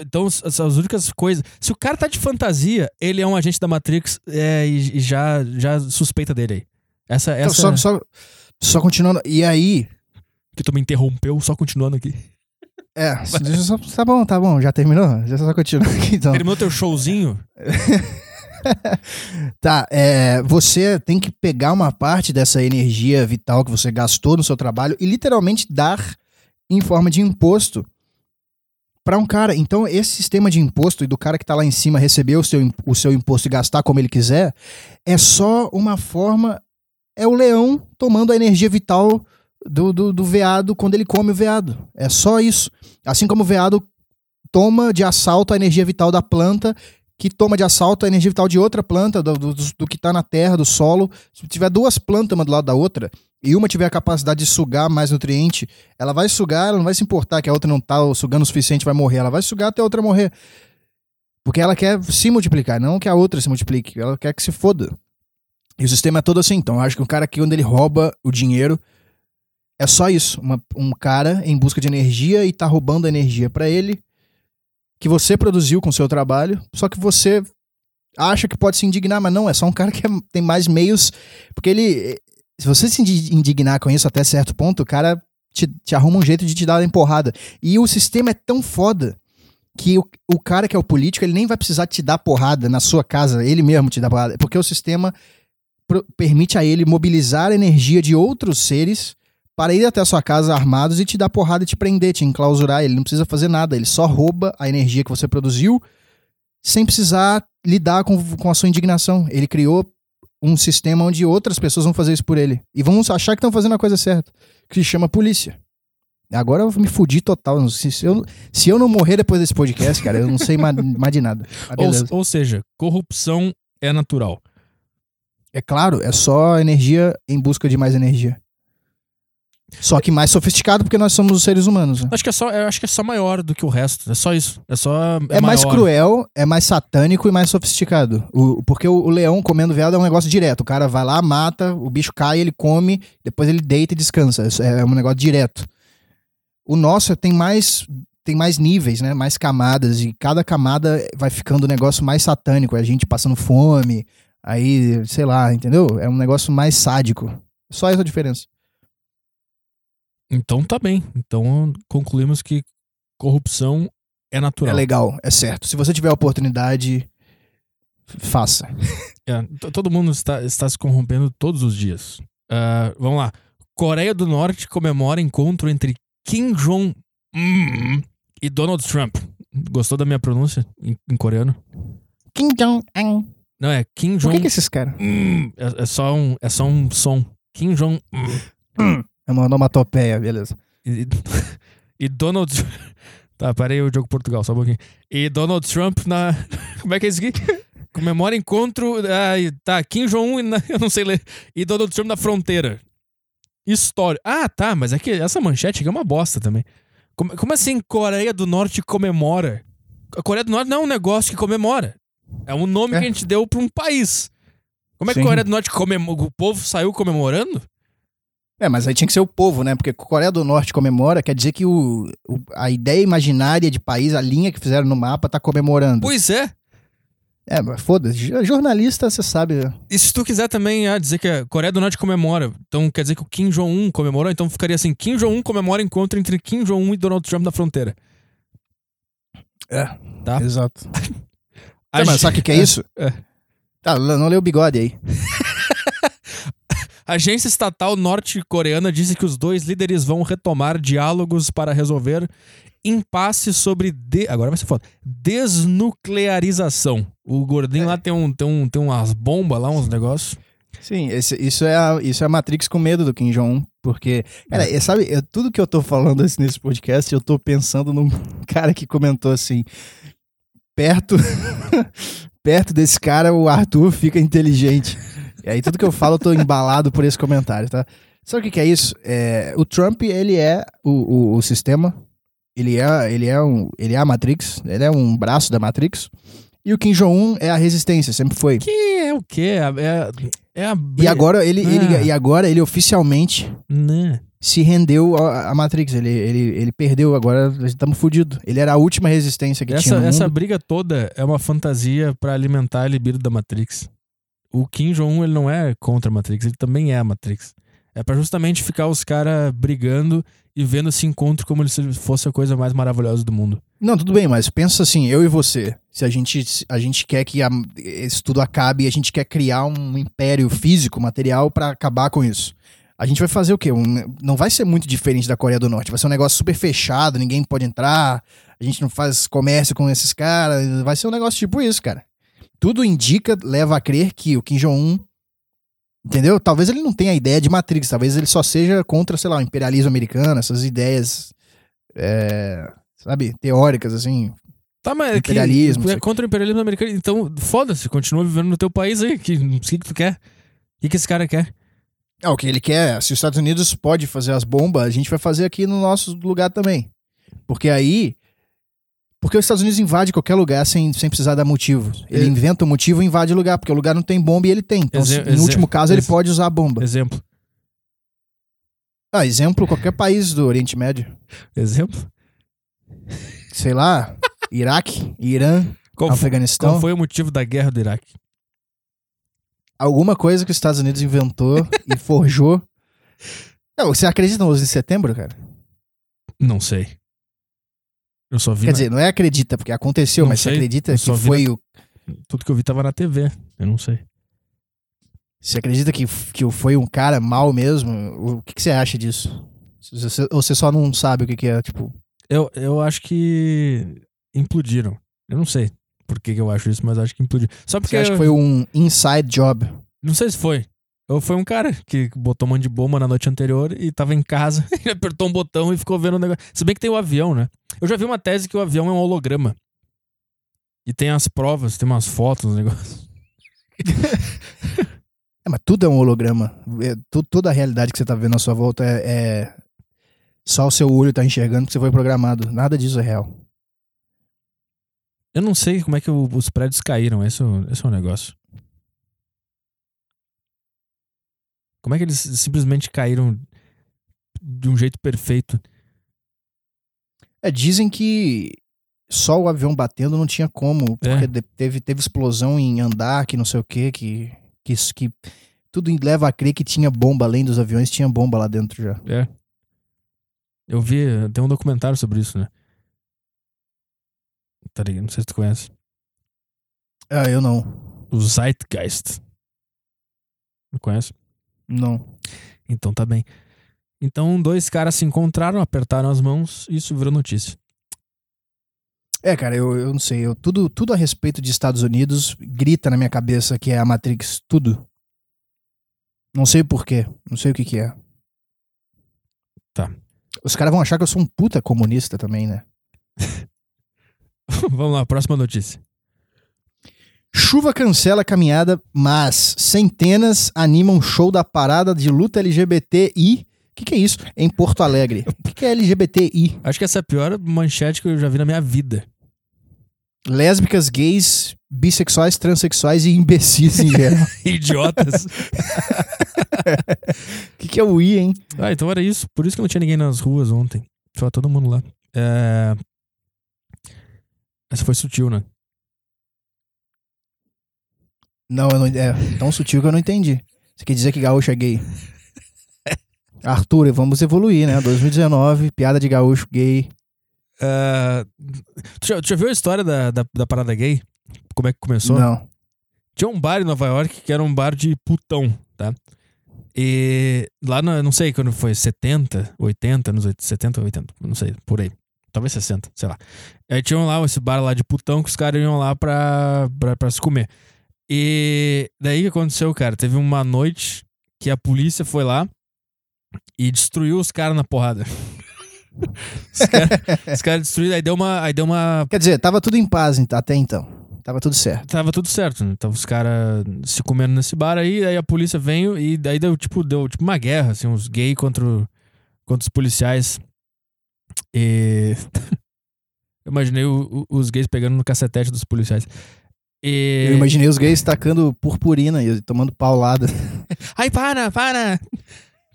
Então, as, as únicas coisas. Se o cara tá de fantasia, ele é um agente da Matrix é, e, e já, já suspeita dele aí. Essa, Então, essa só, só, só continuando. E aí, que tu me interrompeu, só continuando aqui. é, só, tá bom, tá bom, já terminou? Eu só continuar aqui então. Terminou teu showzinho? Tá, é, você tem que pegar uma parte dessa energia vital que você gastou no seu trabalho e literalmente dar em forma de imposto para um cara. Então, esse sistema de imposto e do cara que tá lá em cima receber o seu, o seu imposto e gastar como ele quiser, é só uma forma. É o leão tomando a energia vital do, do, do veado quando ele come o veado. É só isso. Assim como o veado toma de assalto a energia vital da planta que toma de assalto a energia vital de outra planta, do, do, do que tá na terra, do solo. Se tiver duas plantas uma do lado da outra, e uma tiver a capacidade de sugar mais nutriente, ela vai sugar, ela não vai se importar que a outra não tá sugando o suficiente, vai morrer. Ela vai sugar até a outra morrer. Porque ela quer se multiplicar, não que a outra se multiplique. Ela quer que se foda. E o sistema é todo assim. Então, eu acho que o cara aqui, quando ele rouba o dinheiro, é só isso. Uma- um cara em busca de energia e tá roubando a energia pra ele que você produziu com seu trabalho, só que você acha que pode se indignar, mas não, é só um cara que é- tem mais meios, porque ele, se você se indi- indignar com isso até certo ponto, o cara te, te arruma um jeito de te dar uma porrada. E o sistema é tão foda que o, o cara que é o político, ele nem vai precisar te dar porrada na sua casa, ele mesmo te dá porrada, porque o sistema pro- permite a ele mobilizar a energia de outros seres para ir até a sua casa armados e te dar porrada e te prender, te enclausurar. Ele não precisa fazer nada, ele só rouba a energia que você produziu sem precisar lidar com, com a sua indignação. Ele criou um sistema onde outras pessoas vão fazer isso por ele. E vão achar que estão fazendo a coisa certa, que se chama polícia. Agora eu me fudi total. Se, se eu, se eu não morrer depois desse podcast, cara, eu não sei mais, mais de nada. Ou, ou seja, corrupção é natural. É claro, é só energia em busca de mais energia. Só que mais sofisticado porque nós somos os seres humanos. né? Acho que é só, eu acho que é só maior do que o resto. É só isso. É só. É, mais maior. cruel, é mais satânico e mais sofisticado. O, porque o, o leão comendo veado é um negócio direto. O cara vai lá, mata, o bicho cai, ele come, depois ele deita e descansa. Isso É um negócio direto. O nosso tem mais tem mais níveis, né? Mais camadas e cada camada vai ficando um negócio mais satânico, a gente passando fome, aí, sei lá, entendeu? É um negócio mais sádico. Só essa a diferença. Então tá bem. Então concluímos que corrupção é É natural. legal, é certo. Se você tiver a oportunidade, faça. É, todo mundo está, está se corrompendo todos os dias. Ah, vamos lá. Coreia do Norte comemora encontro entre Kim Jong-un e Donald Trump. Gostou da minha pronúncia em, em coreano? Kim Jong-un. Não, é Kim Por que, Jong... que esses caras? É, é só um, é só um som. Kim Jong-un. É uma onomatopeia, beleza. E, e Donald... Tá, parei o jogo Portugal, só um pouquinho. E Donald Trump na... Como é que é isso aqui? Comemora encontro... Ah, tá, Kim Jong-un, na- eu não sei ler. E Donald Trump na fronteira. História. Ah, tá, mas é que essa manchete aqui é uma bosta também. Como, como assim Coreia do Norte comemora? A Coreia do Norte não é um negócio que comemora. É um nome É. que a gente deu pra um país. Como é que a Sim. Coreia do Norte comemora? O povo saiu comemorando? É, mas aí tinha que ser o povo, né? Porque Coreia do Norte comemora, quer dizer que o, o- a ideia imaginária de país, a linha que fizeram no mapa, tá comemorando. Pois é. É, mas foda-se. Jo- Jornalista, você sabe. né? E se tu quiser também ah, dizer que a Coreia do Norte comemora, então quer dizer que o Kim Jong-un comemorou, então ficaria assim: Kim Jong-un comemora encontro entre Kim Jong-un e Donald Trump na fronteira. É, Tá. exato. A Tá, mas sabe o que, que é isso? é. Tá, não leu o bigode aí. Agência estatal norte-coreana disse que os dois líderes vão retomar diálogos para resolver impasse sobre. De... Agora vai ser foda. Desnuclearização. O gordinho lá tem, um, tem, um, tem umas bombas lá, uns negócios. Sim, esse- isso, é a, isso é a Matrix com medo do Kim Jong-un. Porque, cara, é, sabe, tudo que eu tô falando assim, nesse podcast, eu tô pensando num cara que comentou assim: perto, perto desse cara, o Arthur fica inteligente. E aí, tudo que eu falo, eu tô embalado por esse comentário, tá? Sabe o que, que é isso? É, o Trump, ele é o, o, o sistema, ele é, ele, é um, ele é a Matrix, ele é um braço da Matrix. E o Kim Jong-un é a resistência, sempre foi. Que é o quê? É, é a. E agora ele, ele- Ah. e agora ele oficialmente Né? se rendeu à Matrix. Ele, ele, ele perdeu, agora estamos fudidos. Ele era a última resistência que tinha Essa, no essa briga toda é uma fantasia pra alimentar a libido da Matrix. O Kim Jong-un ele não é contra a Matrix, ele também é a Matrix. É pra justamente ficar os caras brigando e vendo esse encontro como se fosse a coisa mais maravilhosa do mundo. Não, tudo bem, mas pensa assim, eu e você. Se a gente, a gente quer que a- isso tudo acabe e a gente quer criar um império físico, material, pra acabar com isso. A gente vai fazer o quê? Um- não vai ser muito diferente da Coreia do Norte. Vai ser um negócio super fechado, ninguém pode entrar. A gente não faz comércio com esses caras. Vai ser um negócio tipo isso, cara. Tudo indica, leva a crer que o Kim Jong-un. Entendeu? Talvez ele não tenha a ideia de Matrix, talvez ele só seja contra, sei lá, o imperialismo americano, essas ideias, é, sabe, teóricas, assim. Tá, mas é que Imperialismo, é isso aqui. contra o imperialismo americano. Então, foda-se, continua vivendo no teu país aí. Que, o que, que tu quer? O que, que esse cara quer? É o que ele quer. Se os Estados Unidos pode fazer as bombas, a gente vai fazer aqui no nosso lugar também. Porque aí. Porque os Estados Unidos invade qualquer lugar sem, sem precisar dar motivo. Ele inventa um motivo e invade o lugar, porque o lugar não tem bomba e ele tem. Então, se- em exe- último caso, ele pode usar a bomba. Exemplo. Ah, exemplo, qualquer país do Oriente Médio. Exemplo? Sei lá, Iraque, Irã, Qual, foi, Afeganistão. qual foi o motivo da guerra do Iraque? Alguma coisa que os Estados Unidos inventou e forjou. Não, você acredita no 11 de setembro, cara? Não sei. Eu só vi. Quer na- dizer, não é acredita, porque aconteceu, Não mas sei, você acredita eu que foi o. Tudo que eu vi tava na TV. Eu não sei. Você acredita que, que foi um cara mal mesmo? O que, que você acha disso? Ou você só não sabe o que, que é, tipo. Eu, eu acho que implodiram. Eu não sei por que, que eu acho isso, mas acho que implodiram. Só porque. Você acha que foi um inside job? Não sei se foi. Ou foi um cara que botou um monte de bomba na noite anterior e tava em casa, ele apertou um botão e ficou vendo o negócio. Se bem que tem o avião, né? Eu já vi uma tese que o avião é um holograma. E tem as provas, tem umas fotos, um negócio. É, mas tudo é um holograma. É, tu- toda a realidade que você tá vendo à sua volta é, é- Só o seu olho tá enxergando que você foi programado. Nada disso é real. Eu não sei como é que o- os prédios caíram, esse, é esse é o negócio. Como é que eles simplesmente caíram de um jeito perfeito? É, dizem que só o avião batendo não tinha como, porque É. teve, teve explosão em andar, que não sei o quê, que, que, que tudo leva a crer que tinha bomba, além dos aviões, tinha bomba lá dentro já. É. Eu vi, tem um documentário sobre isso, né? Tá ligado? Não sei se tu conhece. Ah, eu não. O Zeitgeist. Não conhece? Não. Então tá bem. Então, dois caras se encontraram, apertaram as mãos e isso virou notícia. É, cara, eu, eu não sei. Eu, tudo, tudo a respeito de Estados Unidos grita na minha cabeça que é a Matrix. Tudo. Não sei porquê. Não sei o que que é. Tá. Os caras vão achar que eu sou um puta comunista também, né? Vamos lá, próxima notícia. Chuva cancela a caminhada, mas centenas animam show da parada de luta LGBTI. O que, que é isso? Em Porto Alegre. O que, que é LGBTI? Acho que essa é a pior manchete que eu já vi na minha vida. Lésbicas, gays, bissexuais, transexuais e imbecis em geral. Idiotas. O que, que é o I, hein? ah, então era isso. Por isso que não tinha ninguém nas ruas ontem. Tava todo mundo lá. É... Essa foi sutil, né? Não, eu não, é tão sutil que eu não entendi. Você quer dizer que gaúcho é gay? Arthur, vamos evoluir, né? 2019, piada de gaúcho gay. É, Tu, já, tu já viu a história da, da, da parada gay? Como é que começou? Não. Tinha um bar em Nova York que era um bar de putão, tá? E lá, na, não sei quando foi, 70, 80, nos 80, 70, 80, não sei, por aí. Talvez 60, sei lá. Aí tinham lá esse bar lá de putão que os caras iam lá pra, pra, pra se comer. E daí o que aconteceu, cara? Teve uma noite que a polícia foi lá e destruiu os caras na porrada. os caras cara destruíram, aí deu uma. Aí deu uma Quer dizer, tava tudo em paz até então. Tava tudo certo. tava tudo certo, né? Tava os caras se comendo nesse bar aí, aí a polícia veio e daí deu tipo, deu tipo uma guerra, assim, uns gays contra, contra os policiais. E. Eu imaginei o- o- os gays pegando no cacetete dos policiais. E. Eu imaginei os gays tacando purpurina e tomando paulada. Ai, para, para!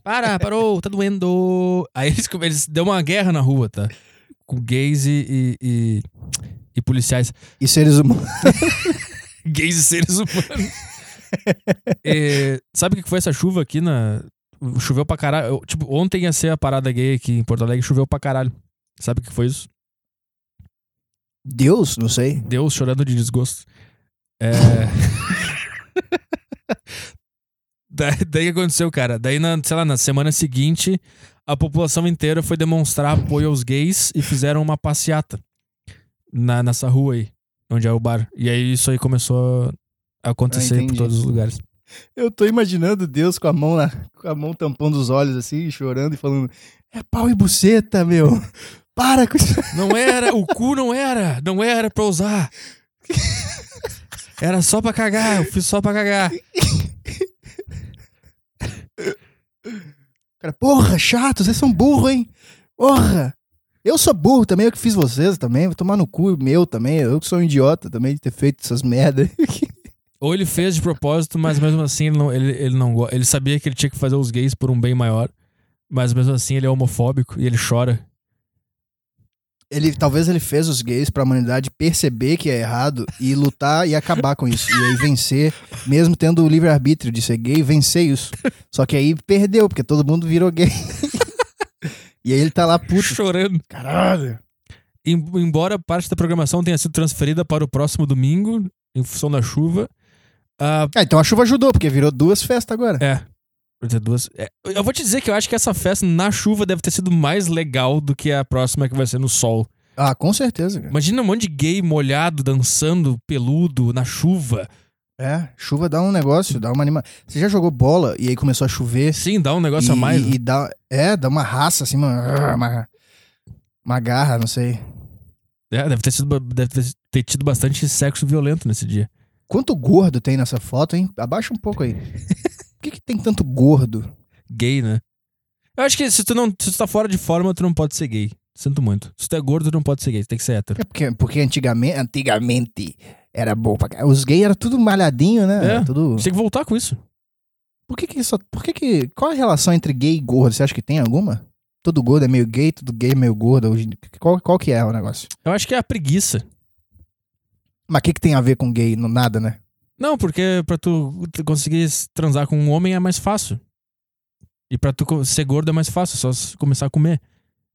Para, parou, tá doendo. Aí eles, eles deu uma guerra na rua, tá? Com gays e, e, e, e policiais. E seres humanos. gays e seres humanos. É, sabe o que foi essa chuva aqui na. Choveu pra caralho. Eu, tipo, ontem ia ser a parada gay aqui em Porto Alegre, choveu pra caralho. Sabe o que foi isso? Deus, não sei. Deus chorando de desgosto. É. daí, daí aconteceu, cara? Daí, na, sei lá, na semana seguinte, a população inteira foi demonstrar apoio aos gays e fizeram uma passeata na, nessa rua aí, onde é o bar. E aí isso aí começou a acontecer por todos os lugares. Eu tô imaginando Deus com a mão na, com a mão tampando os olhos assim, chorando e falando: "É pau e buceta, meu. Para com isso". Não era, o cu não era, não era pra usar. Era só pra cagar, eu fiz só pra cagar. Cara, porra, chato, vocês são burro, hein? Porra. Eu sou burro também, eu que fiz vocês também. Vou tomar no cu meu também. Eu que sou um idiota também de ter feito essas merdas. Ou ele fez de propósito, mas mesmo assim ele não, ele, ele não Ele sabia que ele tinha que fazer os gays por um bem maior. Mas mesmo assim ele é homofóbico e ele chora. Ele, talvez ele fez os gays pra humanidade perceber que é errado e lutar e acabar com isso. E aí vencer, mesmo tendo o livre-arbítrio de ser gay, vencer isso. Só que aí perdeu, porque todo mundo virou gay. E aí ele tá lá puto. Chorando. Caralho. Em- Embora parte da programação tenha sido transferida para o próximo domingo, em função da chuva. ah, Ah, então a chuva ajudou, porque virou duas festas agora. é. Duas. é, eu vou te dizer que eu acho que essa festa na chuva deve ter sido mais legal do que a próxima que vai ser no sol. Ah, com certeza, cara. Imagina um monte de gay molhado, dançando, peludo, na chuva. É, chuva dá um negócio, dá uma anima. Você já jogou bola e aí começou a chover? Sim, dá um negócio e, a mais. né? E dá, é, dá uma raça assim, uma, uma, uma garra, não sei. É, deve ter, sido, deve ter tido bastante sexo violento nesse dia. Quanto gordo tem nessa foto, hein? Abaixa um pouco aí. Por que, que tem tanto gordo? Gay, né? Eu acho que se tu, não, se tu tá fora de forma, tu não pode ser gay. Sinto muito. Se tu é gordo, tu não pode ser gay. Tu tem que ser hétero. É porque, porque antigamente, antigamente era bom pra cá. Os gays eram tudo malhadinho, né? É. Era tudo... Gente tem que voltar com isso. Por que que só... Por que que... Qual a relação entre gay e gordo? Você acha que tem alguma? Todo gordo é meio gay, todo gay é meio gordo. Hoje- Qual, qual que é o negócio? Eu acho que é a preguiça. Mas o que, que tem a ver com gay? No, nada, né? Não, porque pra tu, conseguir transar com um homem é mais fácil. E pra tu ser gordo é mais fácil, só começar a comer.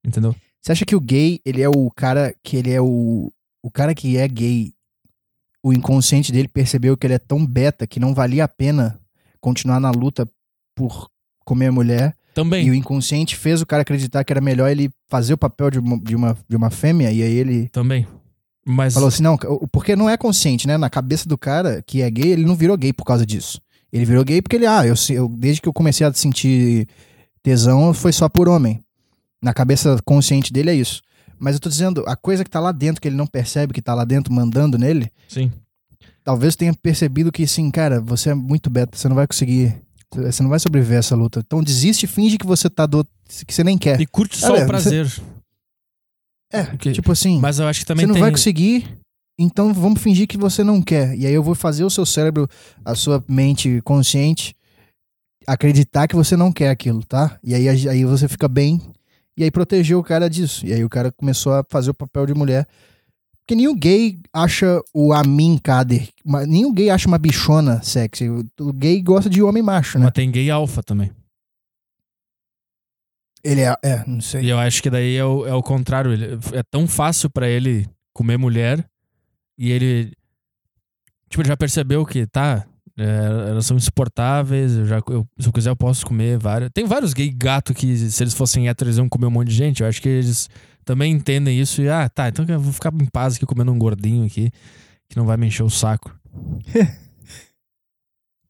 Entendeu? Você acha que o gay, ele é o cara que ele é o. O cara que é gay, o inconsciente dele percebeu que ele é tão beta que não valia a pena continuar na luta por comer a mulher. Também. E o inconsciente fez o cara acreditar que era melhor ele fazer o papel de uma, de uma, de uma fêmea. E aí ele Também. Mas. falou assim: não, porque não é consciente, né? Na cabeça do cara que é gay, ele não virou gay por causa disso. Ele virou gay porque ele, ah, eu, eu desde que eu comecei a sentir tesão foi só por homem. Na cabeça consciente dele é isso. Mas eu tô dizendo, a coisa que tá lá dentro, que ele não percebe que tá lá dentro mandando nele, Sim. talvez tenha percebido que, assim, cara, você é muito beta, você não vai conseguir. Você não vai sobreviver a essa luta. Então desiste e finge que você tá do. que você nem quer. E curte só o prazer. É, Ok. tipo assim. Mas eu acho que também você não tem. vai conseguir, então vamos fingir que você não quer. E aí eu vou fazer o seu cérebro, a sua mente consciente, acreditar que você não quer aquilo, tá? E aí, aí você fica bem. E aí protegeu o cara disso. E aí o cara começou a fazer o papel de mulher. Porque nenhum gay acha o Amin Kader. Nenhum gay acha uma bichona sexy. O gay gosta de homem macho, né? Mas tem gay alfa também. Ele é. É, não sei. E eu acho que daí é o, é o contrário. Ele, é tão fácil pra ele comer mulher e ele. Tipo, ele já percebeu que, tá, é, elas são insuportáveis. Eu já, eu- se eu quiser, eu posso comer várias. Tem vários gay gato que, se eles fossem héteros, eles iam comer um monte de gente. Eu acho que eles também entendem isso e, ah, tá, então eu vou ficar em paz aqui comendo um gordinho aqui que não vai me encher o saco.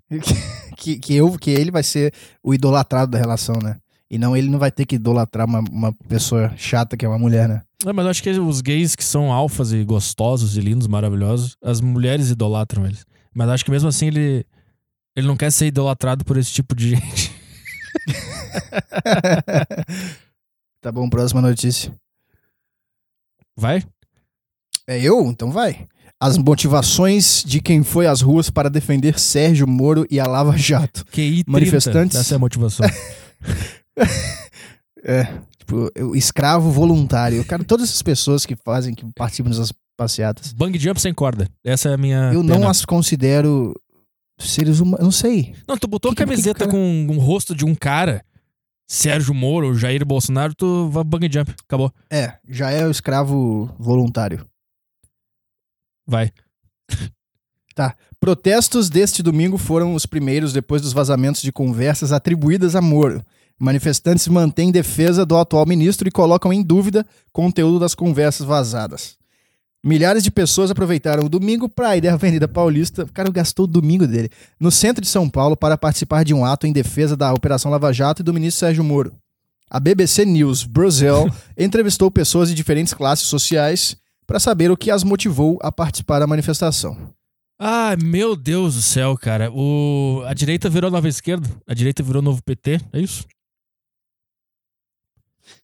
que, que, eu, que ele vai ser o idolatrado da relação, né? E não, ele não vai ter que idolatrar uma, uma pessoa chata que é uma mulher, né? É, mas eu acho que os gays que são alfas e gostosos e lindos, maravilhosos, as mulheres idolatram eles. Mas acho que mesmo assim ele, ele não quer ser idolatrado por esse tipo de gente. tá bom, próxima notícia. Vai? É eu? Então vai. As motivações de quem foi às ruas para defender Sérgio Moro e a Lava Jato. QI 30. Manifestantes. Essa é a motivação. É, tipo, o escravo voluntário. Cara, todas essas pessoas que fazem, que participam dessas passeatas, Bang jump sem corda. Essa é a minha. eu pena. não as considero seres humanos. Não sei. Não, tu botou Que camiseta que que- com um rosto de um cara, Sérgio Moro, Jair Bolsonaro, tu vai bang jump. Acabou. É, já é o escravo voluntário. Vai. Protestos deste domingo foram os primeiros depois dos vazamentos de conversas atribuídas a Moro. Manifestantes mantêm defesa do atual ministro e colocam em dúvida conteúdo das conversas vazadas. Milhares de pessoas aproveitaram o domingo para ir à Avenida Paulista. O cara gastou o domingo dele. No centro de São Paulo para participar de um ato em defesa da Operação Lava Jato e do ministro Sérgio Moro. A BBC News Brasil entrevistou pessoas de diferentes classes sociais para saber o que as motivou a participar da manifestação. Ah, meu Deus do céu, cara. O... A direita virou nova esquerda, a direita virou novo PT, é isso?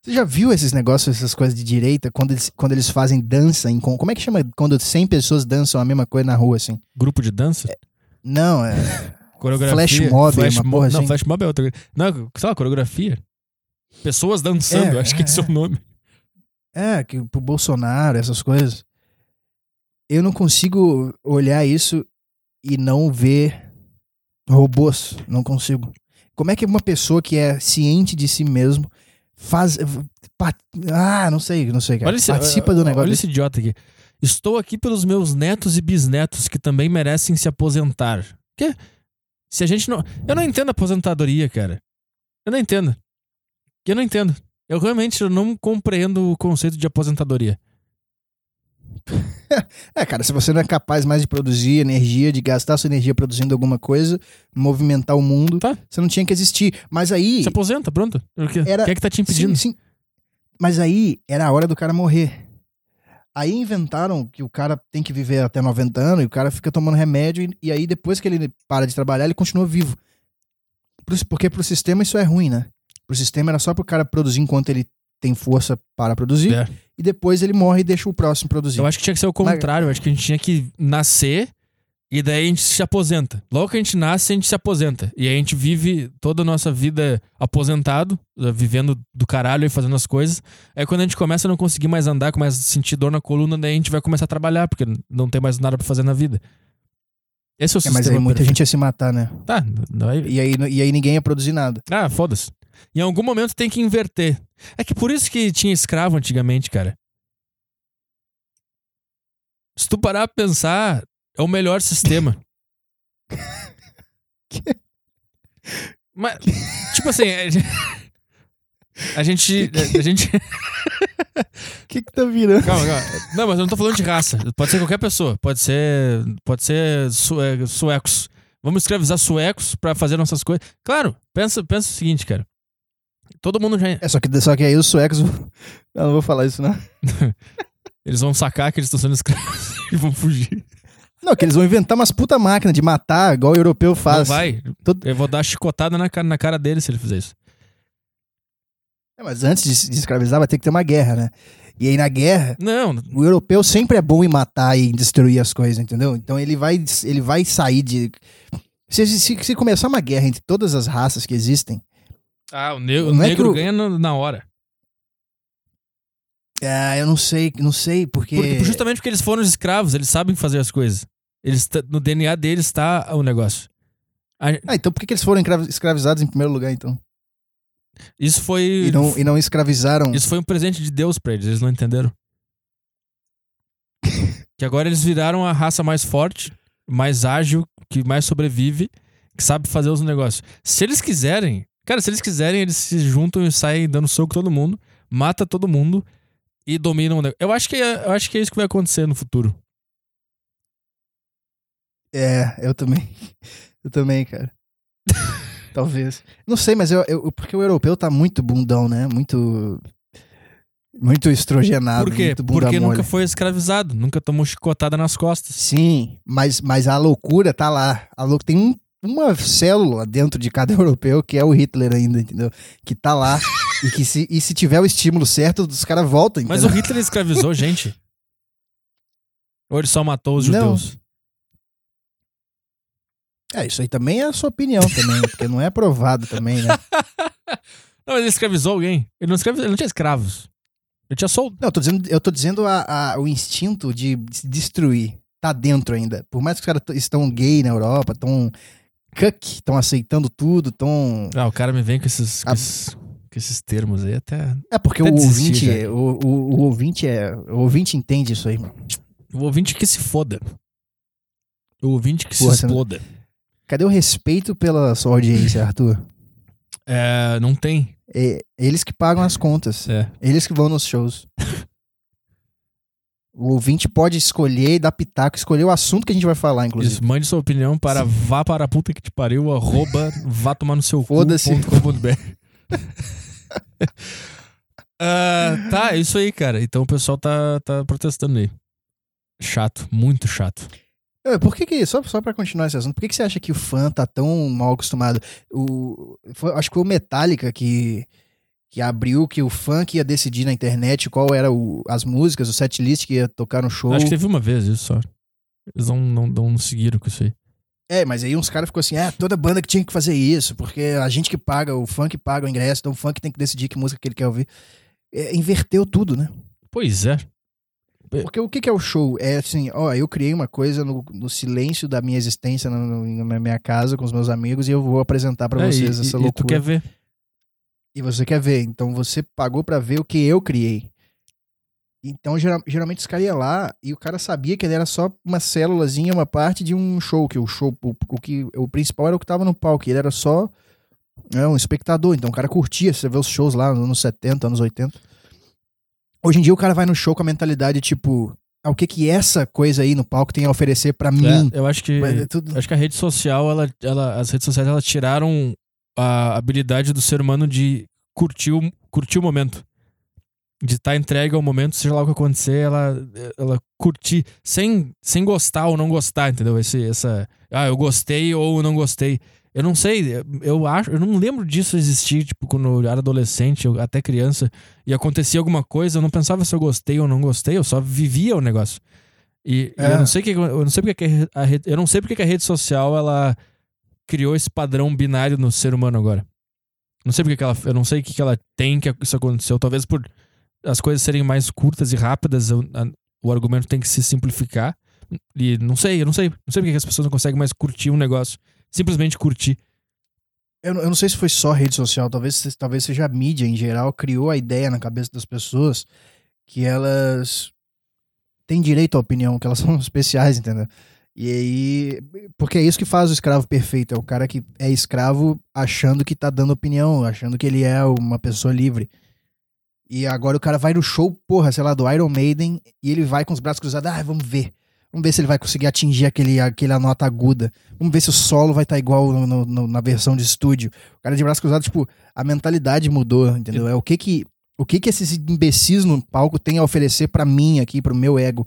Você já viu esses negócios, essas coisas de direita, quando eles, quando eles fazem dança em. Como é que chama quando 100 pessoas dançam a mesma coisa na rua, assim? Grupo de dança? Não, é. Coreografia. Flash mob, Flash uma porra Não, assim. flash mob é outra coisa. Não, sei lá, coreografia. Pessoas dançando, É, acho que é, esse é o nome. É, que pro Bolsonaro, essas coisas. Eu não consigo olhar isso e não ver robôs. Não consigo. Como é que uma pessoa que é ciente de si mesmo faz. Ah, não sei, não sei, cara. Olha esse, Participa do olha negócio. esse idiota aqui. Estou aqui pelos meus netos e bisnetos que também merecem se aposentar. Que? Se a gente não. Eu não entendo aposentadoria, cara. Eu não entendo. Eu não entendo. Eu realmente não compreendo o conceito de aposentadoria. É, cara, se você não é capaz mais de produzir energia, de gastar sua energia produzindo alguma coisa, movimentar o mundo, Tá. você não tinha que existir. Mas aí. Se aposenta, pronto. Era- Quem é que tá te impedindo? Sim, sim. Mas aí era a hora do cara morrer. Aí inventaram que o cara tem que viver até 90 anos e o cara fica tomando remédio e, e aí depois que ele para de trabalhar, ele continua vivo. Porque pro sistema isso é ruim, né? Pro sistema era só pro cara produzir enquanto ele tem força para produzir É. e depois ele morre e deixa o próximo produzir. Eu acho que tinha que ser o contrário. Eu acho que a gente tinha que nascer e daí a gente se aposenta. Logo que a gente nasce, a gente se aposenta. E aí a gente vive toda a nossa vida aposentado, vivendo do caralho e fazendo as coisas. Aí quando a gente começa a não conseguir mais andar, começa a sentir dor na coluna, daí a gente vai começar a trabalhar, porque não tem mais nada pra fazer na vida. Esse é o É, sistema mas aí muita perfeito. gente ia se matar, né? Tá, E aí, e aí ninguém ia produzir nada. Ah, foda-se. Em algum momento tem que inverter. É que por isso que tinha escravo antigamente, cara. Se tu parar pra pensar, é o melhor sistema. Mas, tipo assim, a gente. A gente. O que que tá virando? Calma, calma. Não, mas eu não tô falando de raça. Pode ser qualquer pessoa. Pode ser. Pode ser sue- suecos. Vamos escravizar suecos pra fazer nossas coisas. Claro, pensa, pensa o seguinte, cara. Todo mundo já. É, só que, só que aí os suecos. Eu não vou falar isso, não. Eles vão sacar que eles estão sendo escravos e vão fugir. Não, que eles vão inventar umas puta máquina de matar, igual o europeu Não faz. vai. Todo- Eu vou dar chicotada na cara, na cara dele se ele fizer isso. É, mas antes de, de escravizar, vai ter que ter uma guerra, né? E aí na guerra, Não, o europeu sempre é bom em matar e em destruir as coisas, entendeu? Então ele vai, ele vai sair de. Se, se, se começar uma guerra entre todas as raças que existem, ah, o negro, o é negro o- ganha no- na hora. ah, eu não sei, não sei, porque. Porque- justamente porque eles foram escravos, eles sabem fazer as coisas. Eles, no DNA deles está o negócio. A- Ah, então por que, que eles foram escravi- escravizados em primeiro lugar, então? isso foi. E não, e não escravizaram. Isso foi um presente de Deus pra eles, eles não entenderam. que agora eles viraram a raça mais forte, mais ágil, que mais sobrevive, que sabe fazer os negócios. Se eles quiserem, cara, se eles quiserem, eles se juntam e saem dando soco todo mundo, mata todo mundo e dominam o negócio. Eu acho que é, eu acho que é isso que vai acontecer no futuro. É, eu também. Eu também, cara. Talvez. Não sei, mas eu, eu- porque o europeu tá muito bundão, né? Muito. Muito estrogenado. Por quê? Muito bunda Porque mole. nunca foi escravizado, nunca tomou chicotada nas costas. Sim, mas, mas a loucura tá lá. A lou... Tem um- uma célula dentro de cada europeu que é o Hitler ainda, entendeu? Que tá lá. e que se, e se tiver o estímulo certo, os caras voltam, Mas o Hitler escravizou gente? Ou ele só matou os Não. judeus? É, isso aí também é a sua opinião também, porque não é provado também, né? Não, mas ele escravizou alguém. Ele não, escravizou, ele não tinha escravos. Ele tinha soldo. Não, eu tô dizendo, eu tô dizendo a- a- o instinto de destruir. Tá dentro ainda. Por mais que os caras estão gay na Europa, estão cuck, estão aceitando tudo, estão. Ah, o cara me vem com esses, com Ah. esses, com esses termos aí até. É porque Até o ouvinte, é- o, o, o ouvinte é, o ouvinte entende isso aí, mano. O ouvinte que se foda. O ouvinte que Porra, se você não- exploda. Cadê o respeito pela sua audiência, Arthur? É, não tem. É, eles que pagam as contas. É. Eles que vão nos shows. O ouvinte pode escolher e dar pitaco, escolher o assunto que a gente vai falar, inclusive. Isso, mande sua opinião para vá para a puta que te pariu, arroba vá tomar no seu Foda-se. Ah, tá, é isso aí, cara. Então o pessoal tá, tá protestando aí. Chato, muito chato. Por que que, só, só pra continuar esse assunto, por que que você acha que o fã tá tão mal acostumado? O, foi- acho que foi o Metallica que, que abriu que o que ia decidir na internet qual era o, as músicas, o setlist que ia tocar no show. Acho que teve uma vez isso só. Eles não, não, não seguiram com isso aí. É, mas aí uns caras ficou assim, é, toda banda que tinha que fazer isso, porque a gente que paga, o que paga o ingresso, então o que tem que decidir que música que ele quer ouvir. É, inverteu tudo, né? Pois é. Porque o que, que é o show? É assim, ó, eu criei uma coisa no, no silêncio da minha existência no- no- na minha casa com os meus amigos e eu vou apresentar pra É, vocês e, essa e- e tu loucura. quer ver. E você quer ver. Então você pagou pra ver o que eu criei. Então, geral- geralmente, os caras iam lá e o cara sabia que ele era só uma célulazinha, uma parte de um show, que o show, o, o que, o principal era o que tava no palco, ele era só né, um espectador. Então o cara curtia, você vê os shows lá nos anos 70, anos 80. Hoje em dia o cara vai no show com a mentalidade tipo, ah, o que que essa coisa aí no palco tem a oferecer pra mim? É, eu acho que. É tudo- Acho que a rede social, ela, ela, as redes sociais, elas tiraram a habilidade do ser humano de curtir o, curtir o momento. De estar entregue ao momento, seja lá o que acontecer, ela, ela curtir, sem, sem gostar ou não gostar, entendeu? Esse, essa. Ah, eu gostei ou não gostei. Eu não sei, eu acho, eu não lembro disso existir, tipo, quando eu era adolescente, eu- até criança, e acontecia alguma coisa, eu não pensava se eu gostei ou não gostei, eu só vivia o negócio. E, e É. eu não sei que eu não sei porque que a eu não sei porque que a rede social ela criou esse padrão binário no ser humano agora. Não sei porque que ela, eu não sei o que que ela tem que isso aconteceu, talvez por as coisas serem mais curtas e rápidas, eu- a- o argumento tem que se simplificar. E não sei, eu não sei, não sei porque que as pessoas não conseguem mais curtir um negócio, simplesmente curtir. Eu, eu não sei se foi só rede social, talvez, talvez seja a mídia em geral, criou a ideia na cabeça das pessoas que elas têm direito à opinião, que elas são especiais, entendeu? E aí, porque é isso que faz o escravo perfeito, é o cara que é escravo achando que tá dando opinião, achando que ele é uma pessoa livre. E agora o cara vai no show, porra, sei lá, do Iron Maiden, e ele vai com os braços cruzados, ah, vamos ver. Vamos ver se ele vai conseguir atingir aquele, aquela nota aguda. Vamos ver se o solo vai estar igual no- no- na versão de estúdio. O cara de braço cruzado, tipo, a mentalidade mudou, entendeu? É o que que, o que que esses imbecis no palco têm a oferecer pra mim aqui, pro meu ego.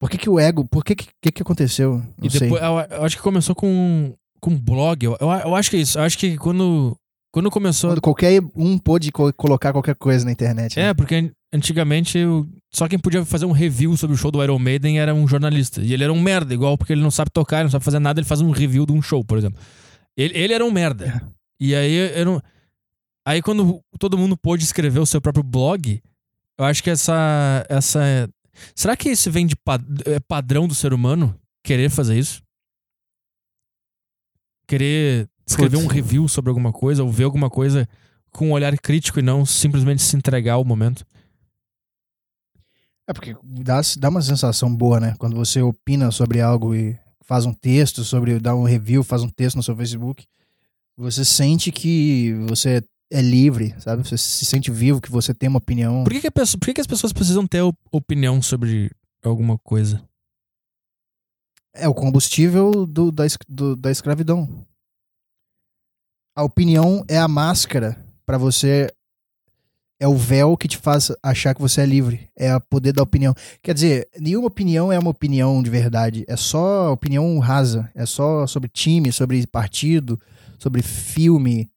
Por que que o ego, por que que, que, aconteceu? Não e depois, eu, eu acho que começou com com blog. Eu, eu, eu acho que é isso. Eu acho que quando quando começou Quando qualquer um pôde co- colocar qualquer coisa na internet. né? É, porque an- antigamente só quem podia fazer um review sobre o show do Iron Maiden era um jornalista. E ele era um merda, igual porque ele não sabe tocar, ele não sabe fazer nada, ele faz um review de um show, por exemplo. Ele, ele era um merda. E aí eu não. Aí quando todo mundo pôde escrever o seu próprio blog, eu acho que essa. essa será que isso vem de pad- é padrão do ser humano? Querer fazer isso? Querer escrever Putz. um review sobre alguma coisa ou ver alguma coisa com um olhar crítico e não simplesmente se entregar ao momento. É porque dá, dá uma sensação boa, né? Quando você opina sobre algo e faz um texto sobre, dá um review, faz um texto no seu Facebook, você sente que você é livre, sabe? Você se sente vivo, que você tem uma opinião. Por que, que, pessoa- por que que as pessoas precisam ter op- opinião sobre alguma coisa? É o combustível do, da, do- da escravidão. A opinião é a máscara pra você. É o véu que te faz achar que você é livre. É o poder da opinião. Quer dizer, nenhuma opinião é uma opinião de verdade. É só opinião rasa. É só sobre time, sobre partido, sobre filme.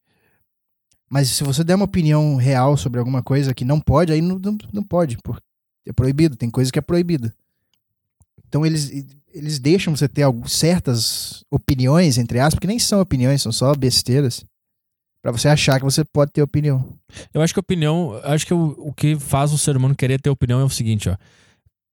Mas se você der uma opinião real sobre alguma coisa que não pode, aí não, não, não pode. Porque é proibido. Tem coisa que é proibida. Então eles, eles deixam você ter algu- certas opiniões, entre aspas, que nem são opiniões, são só besteiras. Pra você achar que você pode ter opinião. Eu acho que opinião. Acho que o, o que faz o ser humano querer ter opinião é o seguinte, ó.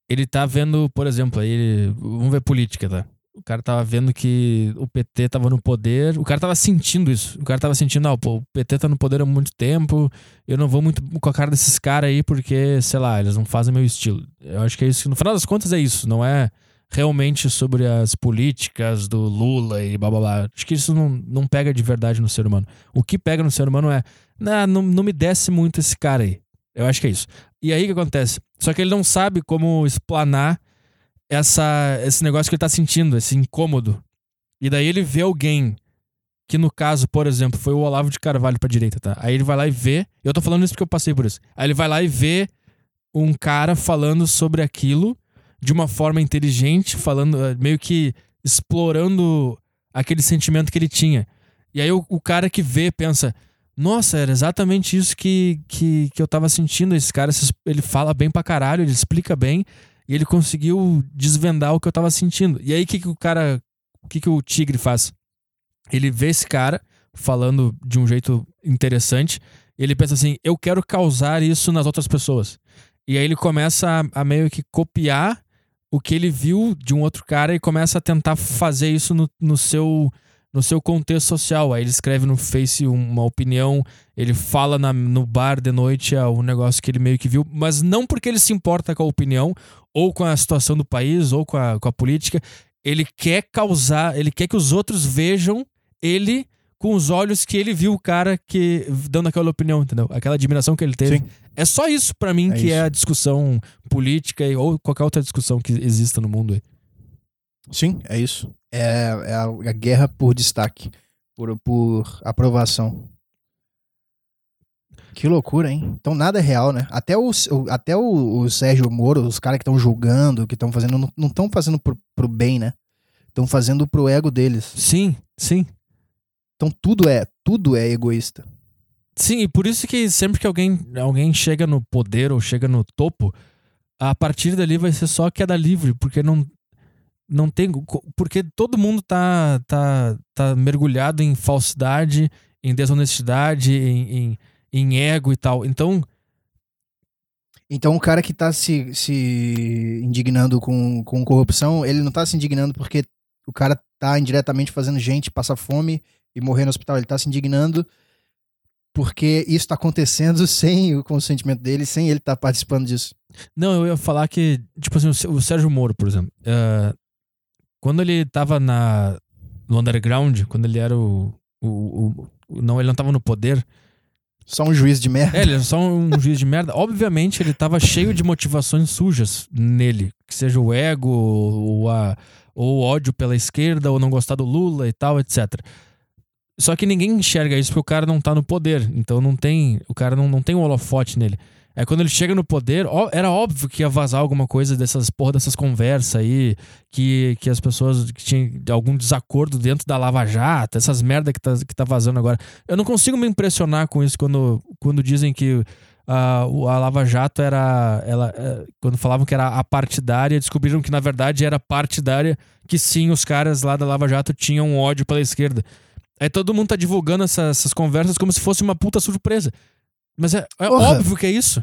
Ele tá vendo, por exemplo, aí. Vamos ver política, tá? O cara tava vendo que o PT tava no poder. O cara tava sentindo isso. O cara tava sentindo, não, pô, o PT tá no poder há muito tempo. Eu não vou muito com a cara desses caras aí porque, sei lá, eles não fazem meu estilo. Eu acho que é isso. No final das contas é isso. Não é realmente sobre as políticas do Lula e blá blá blá. Acho que isso não, não pega de verdade no ser humano. O que pega no ser humano é, "Nah, não, não me desce muito esse cara aí. Eu acho que é isso. E aí o que acontece? Só que ele não sabe como explanar essa, esse negócio que ele tá sentindo, esse incômodo. E daí ele vê alguém que no caso, por exemplo, foi o Olavo de Carvalho pra direita, tá? Aí ele vai lá e vê, eu tô falando isso porque eu passei por isso. Aí ele vai lá e vê um cara falando sobre aquilo de uma forma inteligente, falando eh, meio que explorando aquele sentimento que ele tinha. E aí o, o cara que vê pensa: Nossa, era exatamente isso que, que, que eu tava sentindo. Esse cara, ele fala bem pra caralho, ele explica bem. E ele conseguiu desvendar o que eu tava sentindo. E aí o que, que o cara. O que, que o tigre faz? Ele vê esse cara falando de um jeito interessante. Ele pensa assim: Eu quero causar isso nas outras pessoas. E aí ele começa a, a meio que copiar o que ele viu de um outro cara e começa a tentar fazer isso no, no seu no seu contexto social. Aí ele escreve no Face uma opinião, ele fala na- no bar de noite é um negócio que ele meio que viu, mas não porque ele se importa com a opinião, ou com a situação do país, ou com a, com a política. Ele quer causar, ele quer que os outros vejam ele com os olhos que ele viu o cara que dando aquela opinião, entendeu? Aquela admiração que ele teve. Sim. É só isso pra mim É que é isso. a discussão política ou qualquer outra discussão que exista no mundo aí. Sim, é isso. É, é a, a guerra por destaque, por, por aprovação. Que loucura, hein? Então nada é real, né? Até o, o- até o, o Sérgio Moro, os caras que estão julgando, que estão fazendo, não estão fazendo pro, pro bem, né? Estão fazendo pro ego deles. Sim, sim. Então tudo é, tudo é egoísta. Sim, e por isso que sempre que alguém, alguém chega no poder ou chega no topo, a partir dali vai ser só queda livre, porque não não tem porque todo mundo tá tá, tá mergulhado em falsidade, em desonestidade, em, em, em ego e tal. Então, Então o cara que tá se, se indignando com, com corrupção, ele não tá se indignando porque o cara tá indiretamente fazendo gente passar fome e morrer no hospital. Ele tá se indignando porque isso tá acontecendo sem o consentimento dele, sem ele estar participando disso. Não, eu ia falar que, tipo assim, o Sé- o Sérgio Moro, por exemplo, eh, quando ele tava na, no underground, quando ele era o, o, o- Não, ele não tava no poder. Só um juiz de merda. É, ele era só um juiz de merda. Obviamente, ele tava cheio de motivações sujas nele. Que seja o ego, ou, a, ou o ódio pela esquerda, ou não gostar do Lula e tal, etc. Só que ninguém enxerga isso porque o cara não tá no poder. Então não tem. O cara não, não tem um holofote nele. É quando ele chega no poder, ó, era óbvio que ia vazar alguma coisa dessas porra dessas conversas aí, que, que as pessoas que tinham algum desacordo dentro da Lava Jato, essas merda que tá, que tá vazando agora. Eu não consigo me impressionar com isso quando, quando dizem que o- a Lava Jato era. Ela, eh, quando falavam que era a partidária, descobriram que na verdade era partidária, que sim, os caras lá da Lava Jato tinham ódio pela esquerda. Aí todo mundo tá divulgando essa- essas conversas como se fosse uma puta surpresa. Mas é, é óbvio que é isso.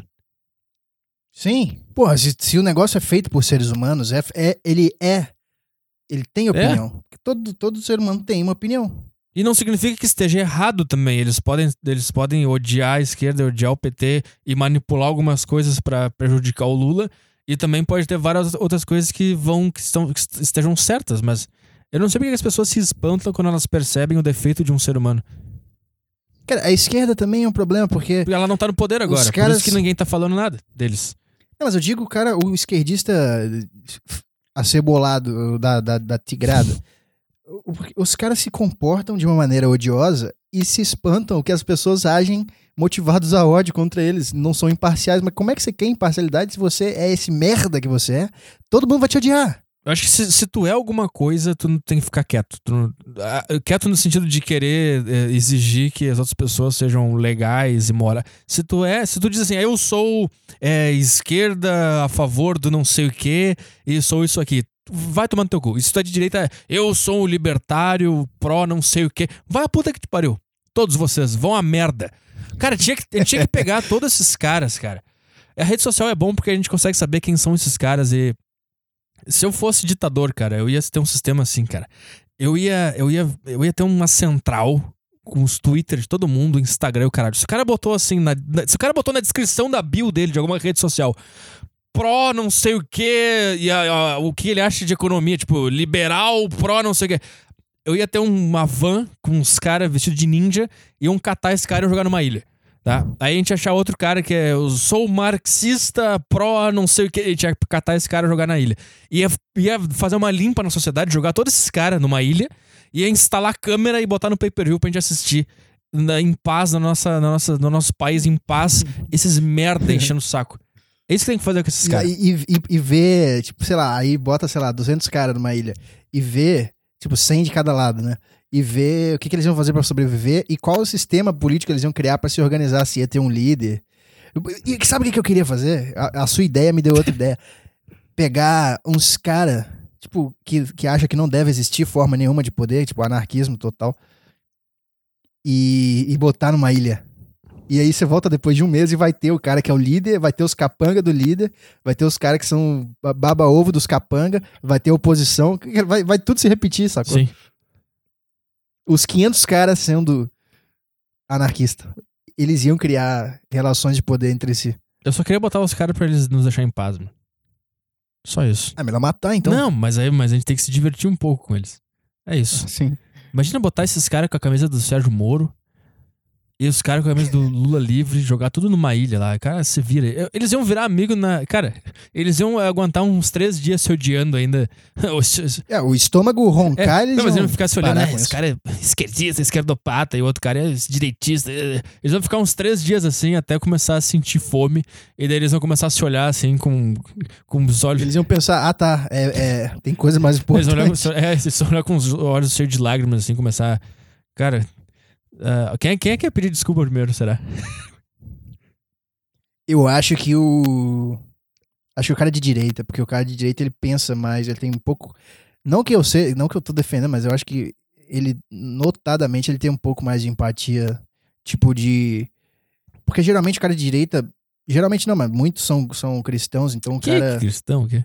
Sim. Porra, se, se o negócio é feito por seres humanos, é, é- ele é. Ele tem opinião. Todo, todo ser humano tem uma opinião. E não significa que esteja errado também. Eles podem, eles podem odiar a esquerda, odiar o PT e manipular algumas coisas pra prejudicar o Lula. E também pode ter várias outras coisas que vão que, estão, que estejam certas, mas eu não sei porque as pessoas se espantam quando elas percebem o defeito de um ser humano. Cara, a esquerda também é um problema, porque. Ela não tá no poder agora. Por caras- isso que ninguém tá falando nada deles. Não, mas eu digo, cara, o esquerdista acebolado da, da, da tigrada. Os caras se comportam de uma maneira odiosa e se espantam que as pessoas agem motivados a ódio contra eles, não são imparciais. Mas como é que você quer imparcialidade se você é esse merda que você é? Todo mundo vai te odiar. Eu acho que se, se tu é alguma coisa, tu não tem que ficar quieto. Tu não- ah, quieto no sentido de querer eh, exigir que as outras pessoas sejam legais e morais. Se tu é, se tu diz assim, "Ah, eu sou eh, esquerda a favor do não sei o quê e sou isso aqui. Vai tomar no teu cu. E se tu é de direita, eu sou um libertário, pró não sei o quê. Vai a puta que te pariu. Todos vocês vão a merda. Cara, tinha que, tinha que pegar todos esses caras, cara. A rede social é bom porque a gente consegue saber quem são esses caras e se eu fosse ditador, cara, eu ia ter um sistema assim, cara. Eu ia, eu ia, eu ia ter uma central com os Twitter de todo mundo, Instagram e o caralho. Se o cara botou assim, na, se o cara botou na descrição da bio dele de alguma rede social, pró não sei o quê, e a- a- o que ele acha de economia, tipo, liberal, pró não sei o quê. Eu ia ter uma van com uns caras vestidos de ninja, iam catar esse cara e jogar numa ilha. Tá? Aí a gente achar outro cara que é eu sou marxista, pró, não sei o que, a gente ia catar esse cara e jogar na ilha. Ia, ia fazer uma limpa na sociedade, jogar todos esses caras numa ilha, ia instalar câmera e botar no pay-per-view pra gente assistir na- em paz, na nossa, na nossa, no nosso país, em paz, esses merda enchendo o saco. É isso que tem que fazer com esses caras. e, e, e ver, tipo, sei lá, aí bota, sei lá, 200 caras numa ilha e ver, tipo, 100 de cada lado, né? E ver o que, que eles iam fazer pra sobreviver e qual o sistema político eles iam criar pra se organizar, se ia ter um líder. E sabe o que, eu queria fazer? A, a sua ideia me deu outra ideia. Pegar uns caras, tipo, que, que acha que não deve existir forma nenhuma de poder, tipo, anarquismo total, e, e botar numa ilha. E aí você volta depois de um mês e vai ter o cara que é o líder, vai ter os capanga do líder, vai ter os caras que são ba- baba-ovo dos capanga, vai ter oposição, vai, vai tudo se repetir, sacou? Sim. Os 500 caras sendo anarquista. Eles iam criar relações de poder entre si. Eu só queria botar os caras pra eles nos deixarem em paz, mano. Só isso. É melhor matar, então. Não, mas aí mas a gente tem que se divertir um pouco com eles. É isso. Sim. Imagina botar esses caras com a camisa do Sérgio Moro e os caras com a camisa do Lula livre, jogar tudo numa ilha lá. Cara, se vira. Eles iam virar amigo na. Cara, eles iam aguentar uns três dias se odiando ainda. É, o estômago É, roncar, eles não, mas iam ficar se olhando, né? com Esse cara é esquerdista, esquerdopata, e o outro cara é direitista. Eles vão ficar uns três dias assim até começar a sentir fome. E daí eles vão começar a se olhar assim com, com os olhos. Eles iam pensar, ah tá, é, é, tem coisa mais Eles vão olhar, importante. é, eles vão olhar com os olhos cheios de lágrimas, assim, começar. Cara, ah, quem, quem é que ia pedir desculpa primeiro, será? Eu acho que o. Acho que o cara de direita, porque o cara de direita ele pensa mais, ele tem um pouco. Não que eu sei, não que eu tô defendendo, mas eu acho que ele, notadamente, ele tem um pouco mais de empatia, tipo de. Porque geralmente o cara de direita. Geralmente não, mas muitos são, são cristãos, então o Que cara. cristão? Que?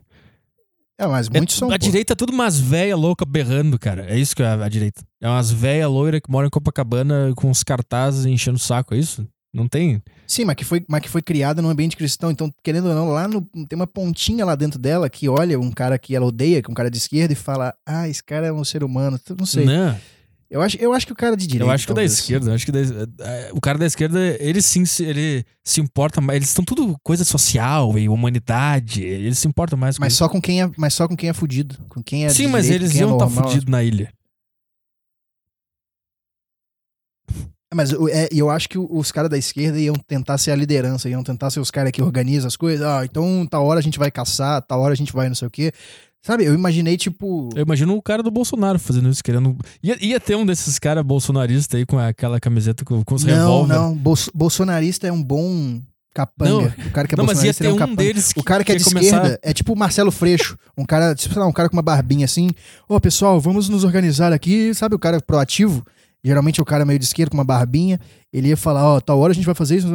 É, mas É, muitos são. a pô. direita é tudo umas véia louca berrando, cara. É isso que é a, a direita. É umas véia loira que moram em Copacabana com os cartazes enchendo o saco, é isso? Não tem. Sim, mas que, foi, mas que foi criada num ambiente cristão. Então, querendo ou não, lá no, tem uma pontinha lá dentro dela que olha um cara que ela odeia, que é um cara de esquerda, e fala: Ah, esse cara é um ser humano. Não sei. Não. Eu, acho, eu acho que o cara de direita. Eu acho que o da talvez. esquerda, eu acho que da, eh, o cara da esquerda, ele sim se, ele se importa mais. Eles estão tudo coisa social e humanidade. Eles se importam mais com Mas isso. só com quem é, mas só com quem é fudido. Com quem é Sim, mas direita, eles é iam estar normal. fudidos na ilha. Mas o- é, eu acho que os caras da esquerda iam tentar ser a liderança, iam tentar ser os caras que organizam as coisas. Ah, então tal hora a gente vai caçar, tal hora a gente vai não sei o quê. Sabe, eu imaginei, tipo. Eu imagino o cara do Bolsonaro fazendo isso, querendo. Ia, ia ter um desses caras bolsonaristas aí com aquela camiseta com, com os não, revólver. não. Bolso- bolsonarista é um bom capanga. o cara que é não, mas ia bolsonarista ter é um um capanga. deles O cara que é de começar- esquerda é tipo o Marcelo Freixo. Um cara, tipo, lá, um cara com uma barbinha assim. Ô, pessoal, vamos nos organizar aqui. Sabe o cara proativo? Geralmente o cara meio de esquerda com uma barbinha. Ele ia falar, ó, tal hora a gente vai fazer isso.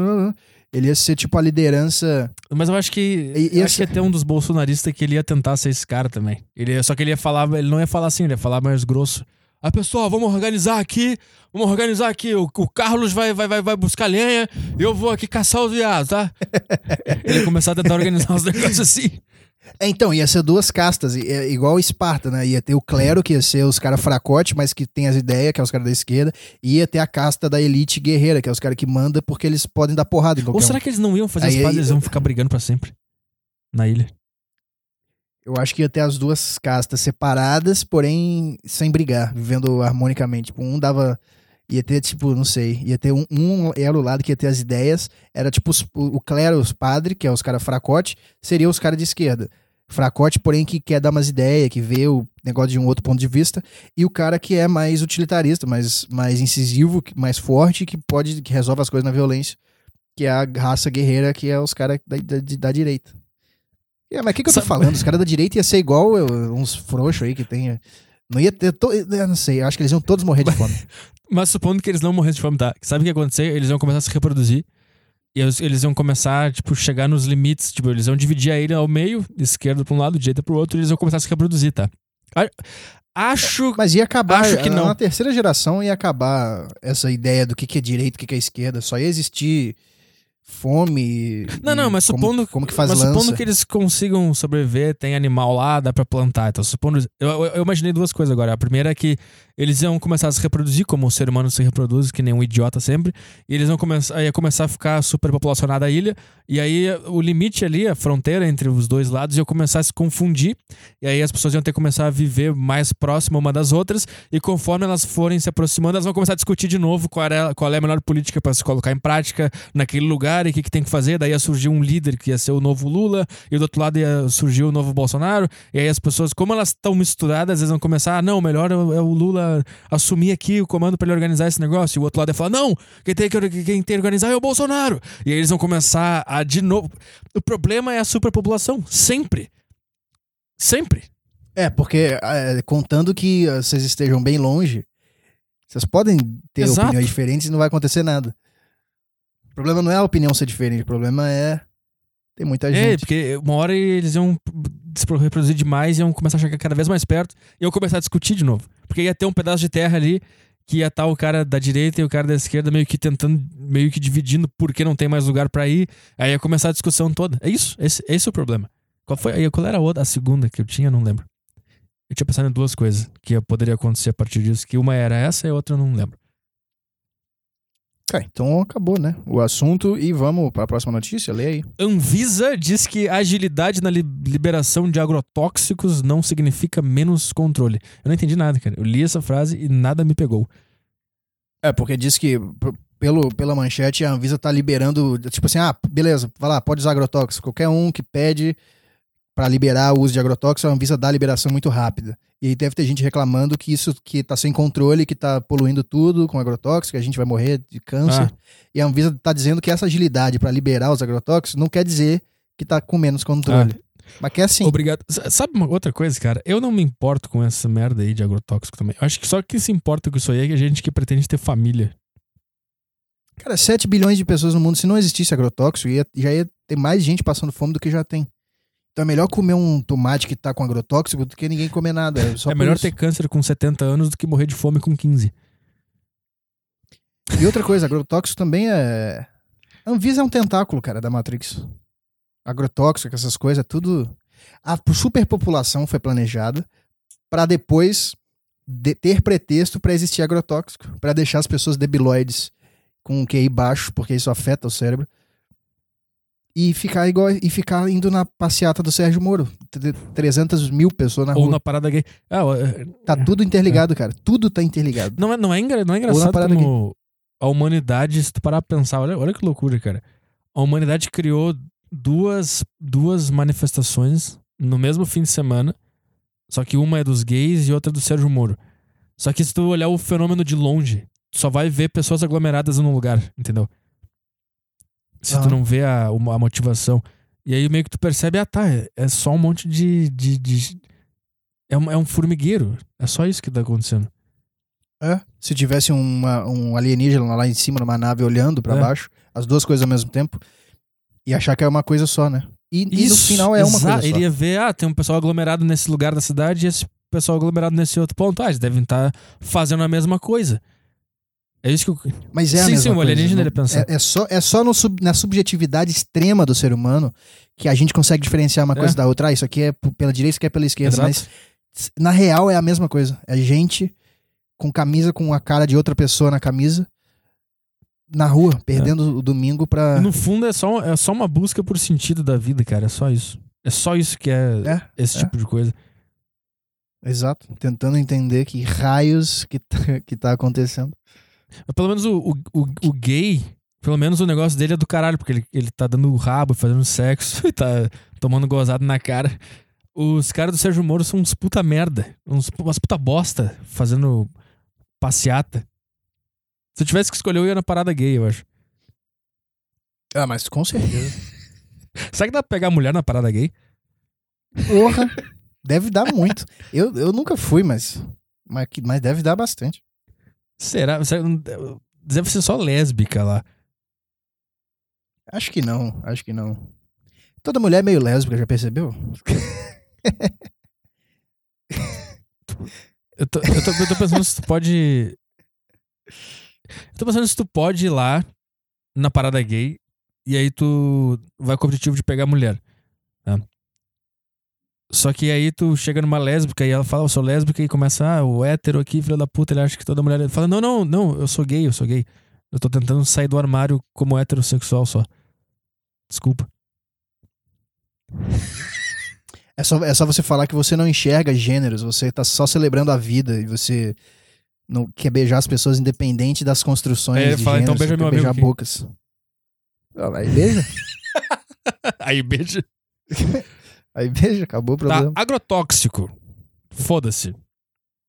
Ele ia ser tipo a liderança. Mas eu acho que. E- eu acho que ia ter um dos bolsonaristas que ele ia tentar ser esse cara também. Ele, ia- só que ele ia falar. Ele não ia falar assim, ele ia falar mais grosso. Ah, pessoal, vamos organizar aqui. Vamos organizar aqui. O, o Carlos vai, vai, vai, vai buscar lenha. Eu vou aqui caçar os viados, tá? ele ia começar a tentar organizar os negócios assim. É, então, ia ser duas castas, é igual Esparta, né? Ia ter o clero, que ia ser os caras fracote, mas que tem as ideias, que é os caras da esquerda. E ia ter a casta da elite guerreira, que é os caras que mandam porque eles podem dar porrada Ou um. será que eles não iam fazer as Aí- pazes? Eles iam ficar brigando pra sempre? Na ilha. Eu acho que ia ter as duas castas separadas, porém sem brigar, vivendo harmonicamente. Tipo, um dava. Ia ter, tipo, não sei. Ia ter um, um elo lado que ia ter as ideias. Era tipo os- o, o clero, os padres, que é os caras fracote, seria os caras de esquerda. Fracote, porém, que quer dar umas ideias, que vê o negócio de um outro ponto de vista. E o cara que é mais utilitarista, mais, mais incisivo, mais forte, que pode, que resolve as coisas na violência. Que é a raça guerreira, que é os caras da, da, da direita. É, mas o que, que eu tô Sabe- falando? Os caras da direita ia ser igual eu- uns frouxos aí que tem. Não ia ter. To... Eu não sei, eu acho que eles iam todos morrer de fome. Mas supondo que eles não morressem de fome, tá? Sabe o que ia acontecer? Eles iam começar a se reproduzir. E eles, iam começar, tipo, chegar nos limites. Tipo, eles iam dividir a ilha ao meio, esquerda pra um lado, direita pro outro, e eles iam começar a se reproduzir, tá? Acho. Mas ia acabar. Acho que não. Na terceira geração ia acabar essa ideia do que, que é direita, o que, que é esquerda. Só ia existir fome. Não, não, mas como- supondo, Como, que faz mas lança. supondo que eles consigam sobreviver, tem animal lá, dá pra plantar. Então, supondo. Eu, eu, eu imaginei duas coisas agora. A primeira é que eles iam começar a se reproduzir, como o ser humano se reproduz, que nem um idiota sempre. E eles iam começar, ia começar a ficar superpopulacionada a ilha. E aí o limite ali, a fronteira entre os dois lados, ia começar a se confundir. E aí as pessoas iam ter que começar a viver mais próximo uma das outras. E conforme elas forem se aproximando, elas vão começar a discutir de novo qual é, qual é a melhor política para se colocar em prática naquele lugar e o que, que tem que fazer. Daí ia surgir um líder que ia ser o novo Lula, e do outro lado ia surgir o novo Bolsonaro. E aí as pessoas, como elas estão misturadas, eles vão começar, ah, não, melhor é o, é o Lula assumir aqui o comando para ele organizar esse negócio. E o outro lado ia falar, não, quem tem que, quem tem que organizar é o Bolsonaro. E aí eles vão começar a de novo. O problema é a superpopulação, sempre. Sempre. É, porque é, contando que vocês estejam bem longe, vocês podem ter Exato. opiniões diferentes e não vai acontecer nada. O problema não é a opinião ser diferente, o problema é ter muita É, gente. porque uma hora eles iam reproduzir demais, iam começar a chegar cada vez mais perto e iam começar a discutir de novo. Porque ia ter um pedaço de terra ali que ia estar o cara da direita e o cara da esquerda meio que tentando, meio que dividindo porque não tem mais lugar pra ir. Aí ia começar a discussão toda. É isso, esse, esse é o problema. Qual foi? aí, Qual era a, outra, a segunda que eu tinha? Não lembro. Eu tinha pensado em duas coisas que poderia acontecer a partir disso, que uma era essa e a outra eu não lembro. Cara, então acabou, né? O assunto e vamos para a próxima notícia. Lê aí. Anvisa diz que agilidade na li- liberação de agrotóxicos não significa menos controle. Eu não entendi nada, cara. Eu li essa frase e nada me pegou. É, porque diz que pelo, pela manchete a Anvisa tá liberando, tipo assim, ah, beleza, vai lá, pode usar agrotóxico. Qualquer um que pede para liberar o uso de agrotóxico, a Anvisa dá a liberação muito rápida. E aí deve ter gente reclamando que isso que tá sem controle, que tá poluindo tudo com agrotóxico, que a gente vai morrer de câncer. Ah. E a Anvisa tá dizendo que essa agilidade para liberar os agrotóxicos não quer dizer que tá com menos controle. Mas que é assim. Obrigado. Sabe uma outra coisa, cara? Eu não me importo com essa merda aí de agrotóxico também. Eu acho que só quem se importa com isso aí é a gente que pretende ter família. Cara, 7 bilhões de pessoas no mundo, se não existisse agrotóxico, ia- já ia ter mais gente passando fome do que já tem. Então é melhor comer um tomate que tá com agrotóxico do que ninguém comer nada. É, é melhor isso. ter câncer com 70 anos do que morrer de fome com 15. E outra coisa, agrotóxico também é. A Anvisa é um tentáculo, cara, da Matrix. Agrotóxico, essas coisas, é tudo. A superpopulação foi planejada pra depois de- ter pretexto pra existir agrotóxico, Pra deixar as pessoas debilóides com um QI baixo, porque isso afeta o cérebro. E ficar igual e ficar indo na passeata do Sérgio Moro. T- 300 mil pessoas na Ou rua. na parada gay. Ah, ó, é- Tá tudo interligado, cara. Tudo tá interligado. não, é, não, é engra- não é Ou engraçado como a humanidade, se tu parar pra pensar, olha, olha que loucura, cara. A humanidade criou duas, duas manifestações no mesmo fim de semana, só que uma é dos gays e outra é do Sérgio Moro. Só que se tu olhar o fenômeno de longe, tu só vai ver pessoas aglomeradas num lugar, entendeu? Se tu não vê a, a motivação. E aí meio que tu percebe, ah tá, é, só um monte de. de, de- é, um, é um formigueiro. É só isso que tá acontecendo. É. Se tivesse uma- um alienígena lá em cima numa nave olhando pra É. baixo, as duas coisas ao mesmo tempo, e achar que é uma coisa só, né? E, e no Isso, final é uma coisa só. Ele ia ver, ah, tem um pessoal aglomerado nesse lugar da cidade e esse pessoal aglomerado nesse outro ponto. Ah, eles devem estar fazendo a mesma coisa. É isso que eu... Mas é a Sim, mesma sim, o coisa. alienígena não- ele pensa. É, é só, é só no sub- na subjetividade extrema do ser humano que a gente consegue diferenciar uma coisa É. da outra. Ah, isso aqui é pela direita, isso aqui é pela esquerda. Exato. Mas na real é a mesma coisa. É gente com camisa com a cara de outra pessoa na camisa, na rua, perdendo o domingo pra. E no fundo é só, é só uma busca por sentido da vida, cara. É só isso. É só isso que é, É, esse é. tipo de coisa. Exato. Tentando entender que raios que tá, que tá acontecendo. Pelo menos o, o, o, o gay, pelo menos o negócio dele é do caralho, porque ele, ele tá dando rabo, fazendo sexo, e tá tomando gozado na cara. Os caras do Sérgio Moro são uns puta merda. Uns, umas puta bosta fazendo passeata. Se eu tivesse que escolher, eu ia na parada gay, eu acho. Ah, mas com certeza. Será que dá pra pegar mulher na parada gay? Porra. deve dar muito. Eu, eu nunca fui, mas, mas, mas deve dar bastante. Será? Será- Deve ser só lésbica lá. Acho que não, acho que não. Toda mulher é meio lésbica, já percebeu? Eu tô, eu tô, eu tô pensando se tu pode. Eu tô pensando se tu pode ir lá na parada gay e aí tu vai com o objetivo de pegar mulher. tá? Só que aí tu chega numa lésbica e ela fala, eu sou lésbica, e começa, ah, o hétero aqui, filho da puta, ele acha que toda mulher. Ele fala, não, não, não, eu sou gay, eu sou gay. Eu tô tentando sair do armário como heterossexual só. Desculpa. É só, é só você falar que você não enxerga gêneros, você tá só celebrando a vida e você não quer beijar as pessoas independente das construções. Ele de fala, então gêneros, beija você meu amigo beijar bocas. Ah, Aí beija, aí, beijo. aí beija, acabou o Tá, problema. agrotóxico. Foda-se.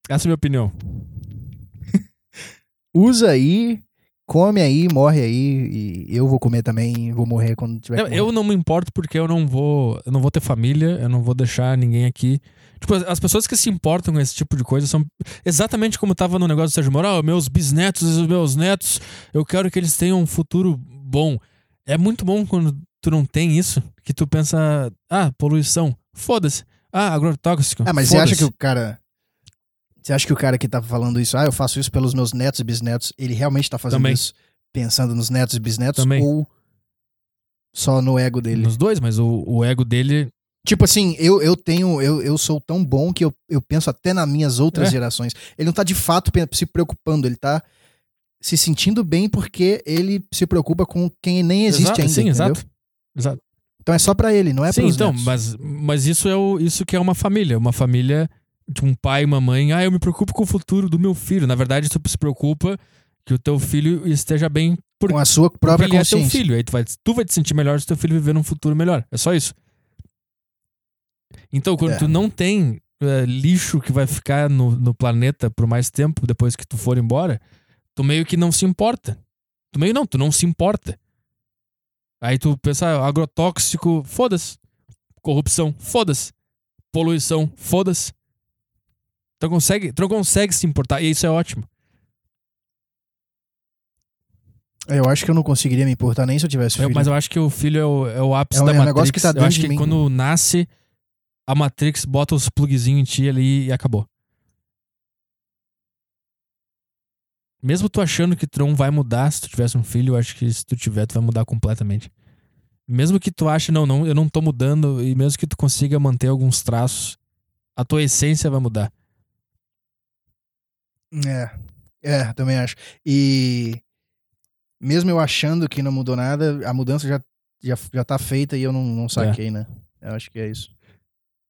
Essa é a minha opinião. Usa aí, come aí, morre aí, e eu vou comer também, vou morrer quando tiver Eu, eu não me importo porque eu não vou. Eu não vou ter família, eu não vou deixar ninguém aqui. Tipo, as pessoas que se importam com esse tipo de coisa são exatamente como tava no negócio do Sérgio Moro. Ah, meus bisnetos e os meus netos, eu quero que eles tenham um futuro bom. É muito bom quando tu não tem isso, que tu pensa, ah, poluição, foda-se. Ah, agrotóxico. Ah, mas você acha que o cara. Você acha que o cara que tá falando isso, ah, eu faço isso pelos meus netos e bisnetos, ele realmente tá fazendo Também. isso pensando nos netos e bisnetos? Também. Ou só no ego dele? Nos dois, mas o, o ego dele. Tipo assim, eu, eu tenho, eu, eu sou tão bom que eu, eu penso até nas minhas outras É. gerações. Ele não tá de fato se preocupando, ele tá se sentindo bem porque ele se preocupa com quem nem existe Exato, ainda. Sim, entendeu? exato. Exato. Então é só pra ele, não é Sim, pros então, netos. mas, mas isso é o, isso que é uma família. Uma família de um pai e uma mãe. Ah, eu me preocupo com o futuro do meu filho. Na verdade, tu se preocupa que o teu filho esteja bem por, Com a sua própria ele é teu consciência. filho. Aí tu vai, tu vai te sentir melhor se teu filho viver num futuro melhor. É só isso. Então, quando É. tu não tem é, lixo que vai ficar no, no planeta por mais tempo depois que tu for embora, tu meio que não se importa. Tu meio não, tu não se importa. Aí tu pensa, ah, agrotóxico, foda-se. Corrupção, foda-se. Poluição, foda-se. Tu consegue, tu não consegue se importar, e isso é ótimo. Eu acho que eu não conseguiria me importar nem se eu tivesse Eu- filho. mas eu acho que o filho é o, é o ápice É da é um Matrix. negócio que tá eu acho que mim. quando nasce, a Matrix bota os plugzinhos em ti ali e acabou. Mesmo tu achando que não vai mudar se tu tivesse um filho, eu acho que se tu tiver, tu vai mudar completamente. Mesmo que tu ache, não, não, eu não tô mudando, e mesmo que tu consiga manter alguns traços, a tua essência vai mudar. É, é, também acho. E mesmo eu achando que não mudou nada, a mudança já, já, já tá feita e eu não, não saquei, né? Eu acho que é isso.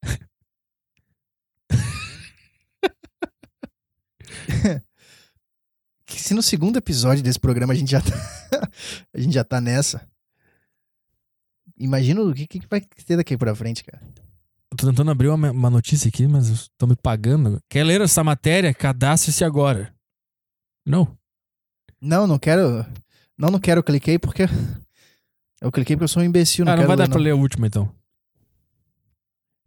Que se no segundo episódio desse programa a gente já tá, a gente já tá nessa. Imagina o que, que vai ter daqui pra frente, cara. Eu tô tentando abrir uma, uma notícia aqui, mas estão me pagando. Quer ler essa matéria? Cadastre-se agora. Não. Não, não quero. Não, não quero. Eu cliquei porque. Eu cliquei porque eu sou um imbecil. Não Ah, não vai dar ler, pra não. ler a última, então.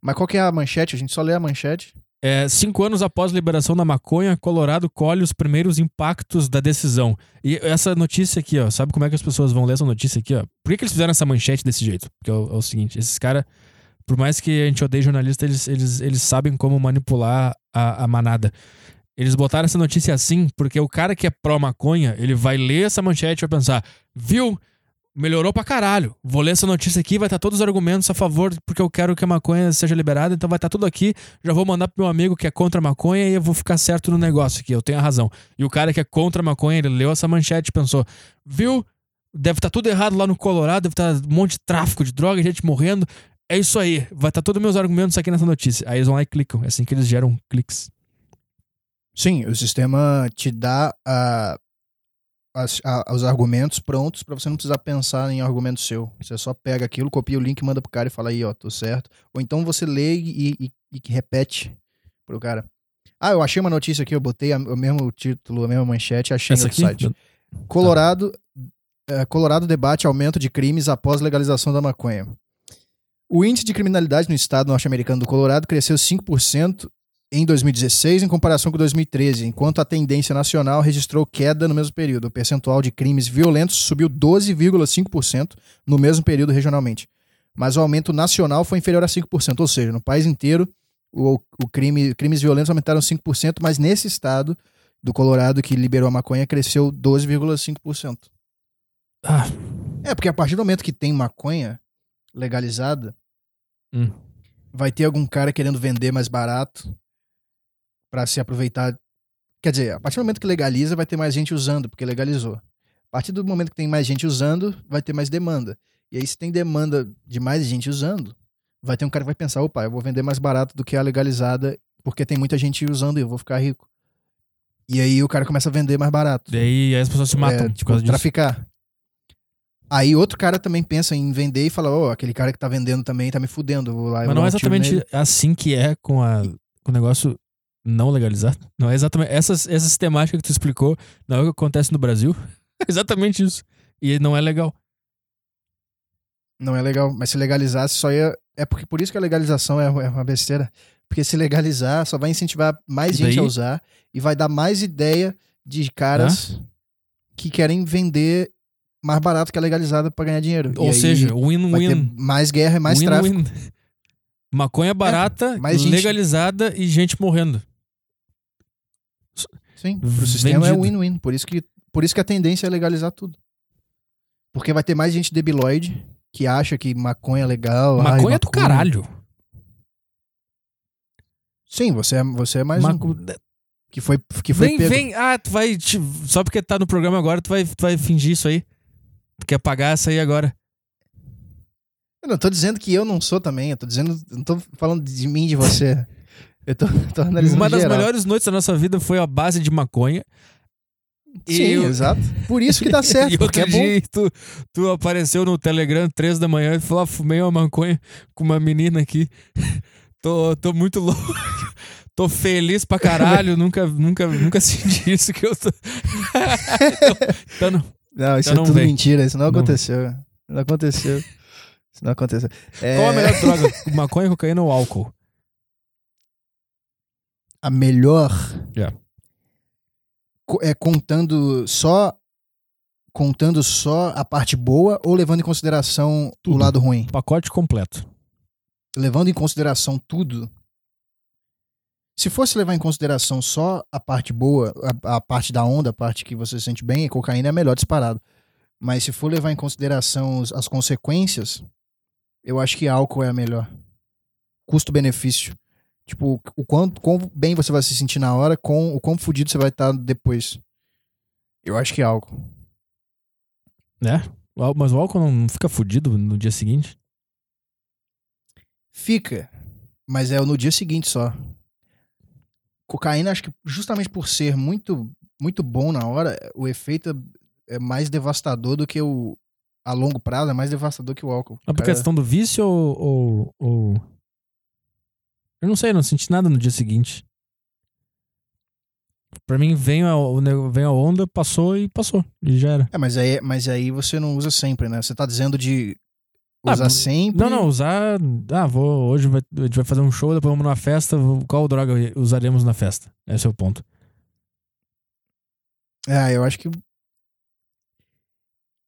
Mas qual que é a manchete? A gente só lê a manchete. É, cinco anos após a liberação da maconha, Colorado colhe os primeiros impactos da decisão. E essa notícia aqui, ó, sabe como é que as pessoas vão ler essa notícia aqui, ó? Por que, que eles fizeram essa manchete desse jeito? Porque é o, é o seguinte, esses caras, por mais que a gente odeie jornalista, eles, eles, eles sabem como manipular a, a manada. Eles botaram essa notícia assim porque o cara que é pró-maconha, ele vai ler essa manchete e vai pensar, viu? Melhorou pra caralho. Vou ler essa notícia aqui, vai estar todos os argumentos a favor, porque eu quero que a maconha seja liberada, então vai estar tudo aqui. Já vou mandar pro meu amigo que é contra a maconha e eu vou ficar certo no negócio aqui, eu tenho a razão. E o cara que é contra a maconha, ele leu essa manchete pensou, viu? Deve estar tudo errado lá no Colorado, deve estar um monte de tráfico de droga, gente morrendo. É isso aí, vai estar todos meus argumentos aqui nessa notícia. Aí eles vão lá e clicam, é assim que eles geram cliques. Sim, o sistema te dá a, as- a- os argumentos prontos pra você não precisar pensar em argumento seu. Você só pega aquilo, copia o link, manda pro cara e fala aí, ó, tô certo. Ou então você lê e, e- e repete pro cara. Ah, eu achei uma notícia aqui, eu botei a- o mesmo título, a mesma manchete, achei Essa no site. Colorado, eh, Colorado debate aumento de crimes após legalização da maconha. O índice de criminalidade no estado norte-americano do Colorado cresceu 5% em 2016 em comparação com 2013, enquanto a tendência nacional registrou queda no mesmo período. O percentual de crimes violentos subiu 12,5% no mesmo período regionalmente. Mas o aumento nacional foi inferior a 5%, ou seja, no país inteiro o, o crime, crimes violentos aumentaram 5%, mas nesse estado do Colorado que liberou a maconha cresceu 12,5%. Ah, É, porque a partir do momento que tem maconha legalizada, Hum. vai ter algum cara querendo vender mais barato pra se aproveitar. Quer dizer, a partir do momento que legaliza, vai ter mais gente usando, porque legalizou. A partir do momento que tem mais gente usando, vai ter mais demanda. E aí, se tem demanda de mais gente usando, vai ter um cara que vai pensar: opa, eu vou vender mais barato do que a legalizada, porque tem muita gente usando e eu vou ficar rico. E aí o cara começa a vender mais barato. daí aí as pessoas se matam É, por tipo, causa disso. traficar. Aí outro cara também pensa em vender e fala, ó, aquele cara que tá vendendo também tá me fudendo, vou lá e Mas não é exatamente assim que é com, a, com o negócio não legalizado. Não é exatamente. Essas, essa sistemática que tu explicou não é o que acontece no Brasil. É exatamente isso. E não é legal. Não é legal, mas se legalizasse só ia... É porque por isso que a legalização é é uma besteira. Porque se legalizar, só vai incentivar mais E gente a usar e vai dar mais ideia de caras que querem vender mais barato que a legalizada pra ganhar dinheiro. E Ou aí seja, win-win. mais guerra e mais tráfico. Win-win. Maconha barata, mais gente- legalizada e gente morrendo. Sim, pro sistema é win-win. Por, isso que, por isso que a tendência é legalizar tudo. Porque vai ter mais gente debilóide que acha que maconha é legal. ai, Maconha é do caralho. Sim, você é, você é mais Maco- um que foi, que foi Vem, pego. vem. Ah, tu vai. te- Só porque tá no programa agora, tu vai, tu vai fingir isso aí. Tu quer pagar essa aí agora. Eu não tô dizendo que eu não sou também. Eu tô dizendo. Não tô falando de mim e de você. Eu tô, tô analisando Uma das geral. melhores noites da nossa vida foi a base de maconha. Sim, exato. Por isso que dá certo, e porque é bom. dia tu, tu apareceu no Telegram três da manhã e falou: ah, fumei uma maconha com uma menina aqui. tô, tô muito louco. Tô feliz pra caralho. nunca, nunca, nunca senti isso que eu tô. então, então não- Não, isso Então é não tudo vem. mentira. Isso não, Não aconteceu. Não aconteceu. Isso não aconteceu. É, Qual a melhor droga? Maconha, cocaína ou álcool? A melhor Yeah. é contando só contando só a parte boa ou levando em consideração Tudo. o lado ruim? Pacote completo. Levando em consideração tudo. Se fosse levar em consideração só a parte boa, a, a parte da onda, a parte que você se sente bem, a cocaína é melhor disparado. Mas se for levar em consideração as consequências, eu acho que álcool é a melhor. Custo-benefício. Tipo, o quanto, quão bem você vai se sentir na hora, com o quão fudido você vai estar depois. Eu acho que é álcool. Né? Mas o álcool não fica fudido no dia seguinte? Fica, mas é no dia seguinte só. Cocaína, acho que justamente por ser muito, muito bom na hora, o efeito é mais devastador do que o. A longo prazo é mais devastador que o álcool. É por Cara, questão do vício ou, ou, ou- Eu não sei, eu não senti nada no dia seguinte. Pra mim, vem a, vem a onda, passou e passou. E já era. É, mas aí, mas aí você não usa sempre, né? Você tá dizendo de Ah, usar mas- sempre. Não, não, usar. Ah, vou. Hoje vai- a gente vai fazer um show, depois vamos numa festa. Qual droga usaremos na festa? Esse é o ponto. Ah, eu acho que.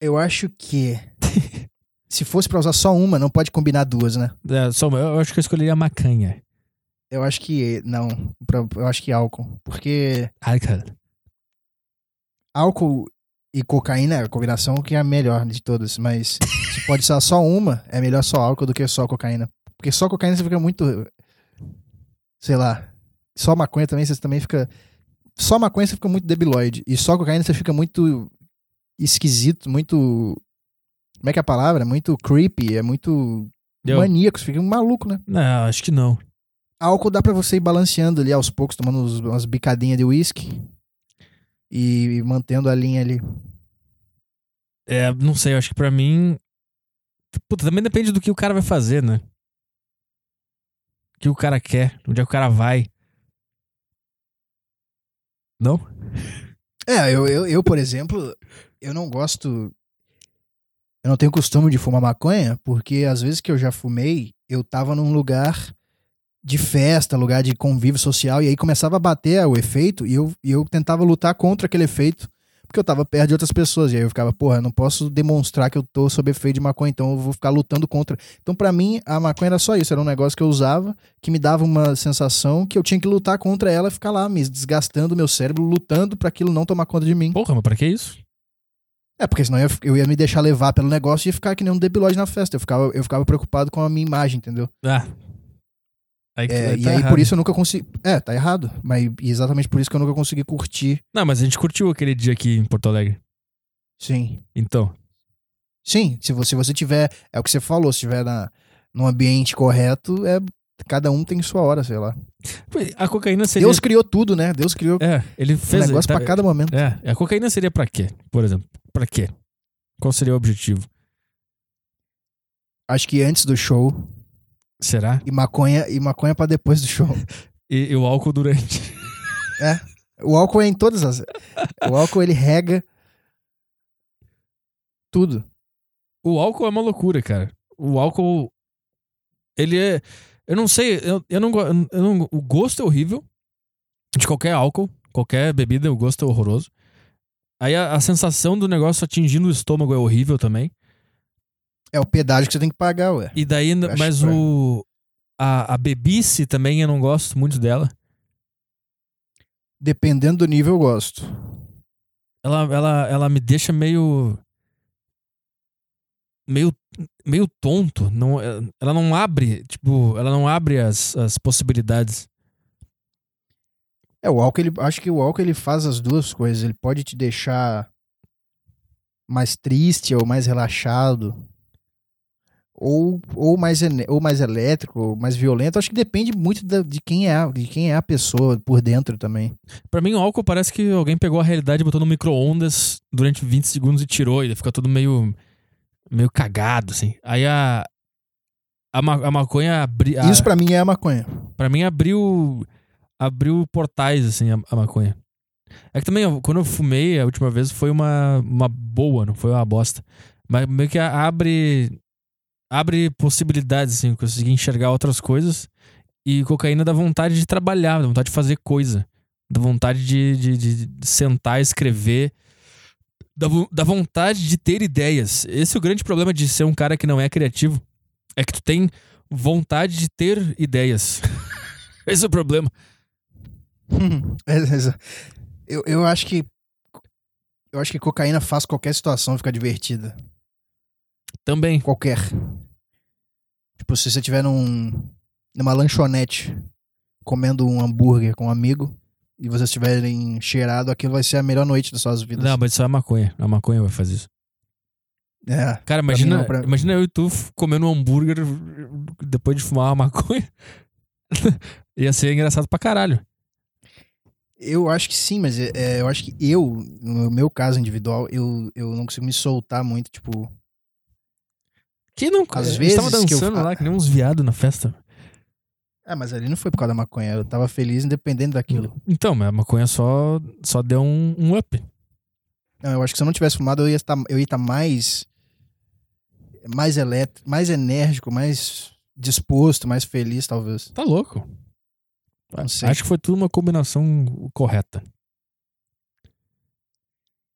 Eu acho que. se fosse pra usar só uma, não pode combinar duas, né? É, só, eu acho que eu escolheria a macanha. Eu acho que. Não. eu acho que álcool. Porque Ai, cara. álcool e cocaína é a combinação que é a melhor de todas. Mas se pode usar só uma, é melhor só álcool do que só cocaína. Porque só cocaína você fica muito. Sei lá. Só maconha também, você também fica. Só maconha você fica muito debilóide. E só cocaína você fica muito esquisito, muito. Como é que é a palavra? Muito creepy, é muito Eu- maníaco, você fica um maluco, né? Não, acho que não. Álcool dá pra você ir balanceando ali aos poucos, tomando uns- umas bicadinhas de uísque e mantendo a linha ali. É, não sei, eu acho que pra mim. Puta, também depende do que o cara vai fazer, né? O que o cara quer, onde é que o cara vai. Não? É, eu, eu, eu, por exemplo, eu não gosto. Eu não tenho costume de fumar maconha, porque às vezes que eu já fumei, eu tava num lugar de festa, lugar de convívio social, e aí começava a bater o efeito, e eu, e eu tentava lutar contra aquele efeito, porque eu tava perto de outras pessoas, e aí eu ficava, porra, eu não posso demonstrar que eu tô sob efeito de maconha, então eu vou ficar lutando contra. Então, pra mim, a maconha era só isso, era um negócio que eu usava, que me dava uma sensação que eu tinha que lutar contra ela e ficar lá, me desgastando meu cérebro, lutando pra aquilo não tomar conta de mim. Porra, mas pra que isso? É, porque senão eu, ia- eu ia me deixar levar pelo negócio e ia ficar que nem um debilóide na festa. Eu ficava, eu ficava preocupado com a minha imagem, entendeu? Ah. Aí, É, aí e tá aí errado. por isso eu nunca consegui. É, tá errado. Mas exatamente por isso que eu nunca consegui curtir. Não, mas a gente curtiu aquele dia aqui em Porto Alegre. Sim. Então. Sim, se você, se você tiver. É o que você falou, se tiver na, num ambiente correto, é. Cada um tem sua hora, sei lá. A cocaína seria. Deus criou tudo, né? Deus criou É, ele um fez. negócio tá- pra cada momento. É, a cocaína seria pra quê? Por exemplo, pra quê? Qual seria o objetivo? Acho que antes do show. Será? E maconha, e maconha pra depois do show. E, e o álcool durante. O álcool é em todas as. O álcool ele rega tudo. O álcool é uma loucura, cara. O álcool. Ele é. Eu não sei, eu, eu, não, eu não. O gosto é horrível. De qualquer álcool, qualquer bebida, o gosto é horroroso. Aí a, a sensação do negócio atingindo o estômago é horrível também. É o pedágio que você tem que pagar, ué. E daí, acho mas pra- o. A, a bebice também eu não gosto muito dela. Dependendo do nível, eu gosto. Ela, ela, ela me deixa meio. meio. meio tonto. Não, ela não abre, tipo, ela não abre as, as possibilidades. É, o álcool, ele, acho que o álcool ele faz as duas coisas. Ele pode te deixar mais triste ou mais relaxado. Ou, ou, mais, ou mais elétrico, ou mais violento. Acho que depende muito da- de, quem é, a- de quem é a pessoa por dentro também. Pra mim, o álcool parece que alguém pegou a realidade, botou no micro-ondas durante 20 segundos e tirou, e fica tudo meio. meio cagado, assim. Aí a. A, ma- a maconha abri, a, Isso pra mim é a maconha. Pra mim abriu abriu portais assim a, a maconha. É que também quando eu fumei a última vez foi uma, uma boa, não foi uma bosta. Mas meio que abre abre possibilidades assim, eu consegui enxergar outras coisas e cocaína dá vontade de trabalhar, dá vontade de fazer coisa, dá vontade de, de, de sentar, escrever, dá, dá vontade de ter ideias. Esse é o grande problema de ser um cara que não é criativo, é que tu tem vontade de ter ideias. Esse é o problema. É, exa- eu, eu acho que. Eu acho que cocaína faz qualquer situação ficar divertida. Também. Qualquer. Tipo, se você estiver num, numa lanchonete comendo um hambúrguer com um amigo e vocês estiverem cheirado, aquilo vai ser a melhor noite das suas vidas. Não, mas isso é a maconha. A maconha vai fazer isso. É. Cara, imagina, não, pra- imagina eu e tu comendo um hambúrguer depois de fumar uma maconha. Ia ser engraçado pra caralho. Eu acho que sim, mas é, é, eu acho que eu, no meu caso individual, eu, eu não consigo me soltar muito, tipo. Que não. Às vezes tava que eu dançando fa- lá, que nem uns viados na festa. Ah, mas ali não foi por causa da maconha, eu tava feliz independente daquilo. Então, mas a maconha só, só deu um, um up. Não, eu acho que se eu não tivesse fumado, eu ia estar, eu ia estar mais. Mais elétrico, mais enérgico, mais disposto, mais feliz, talvez. Tá louco. Não sei. Acho que foi tudo uma combinação correta.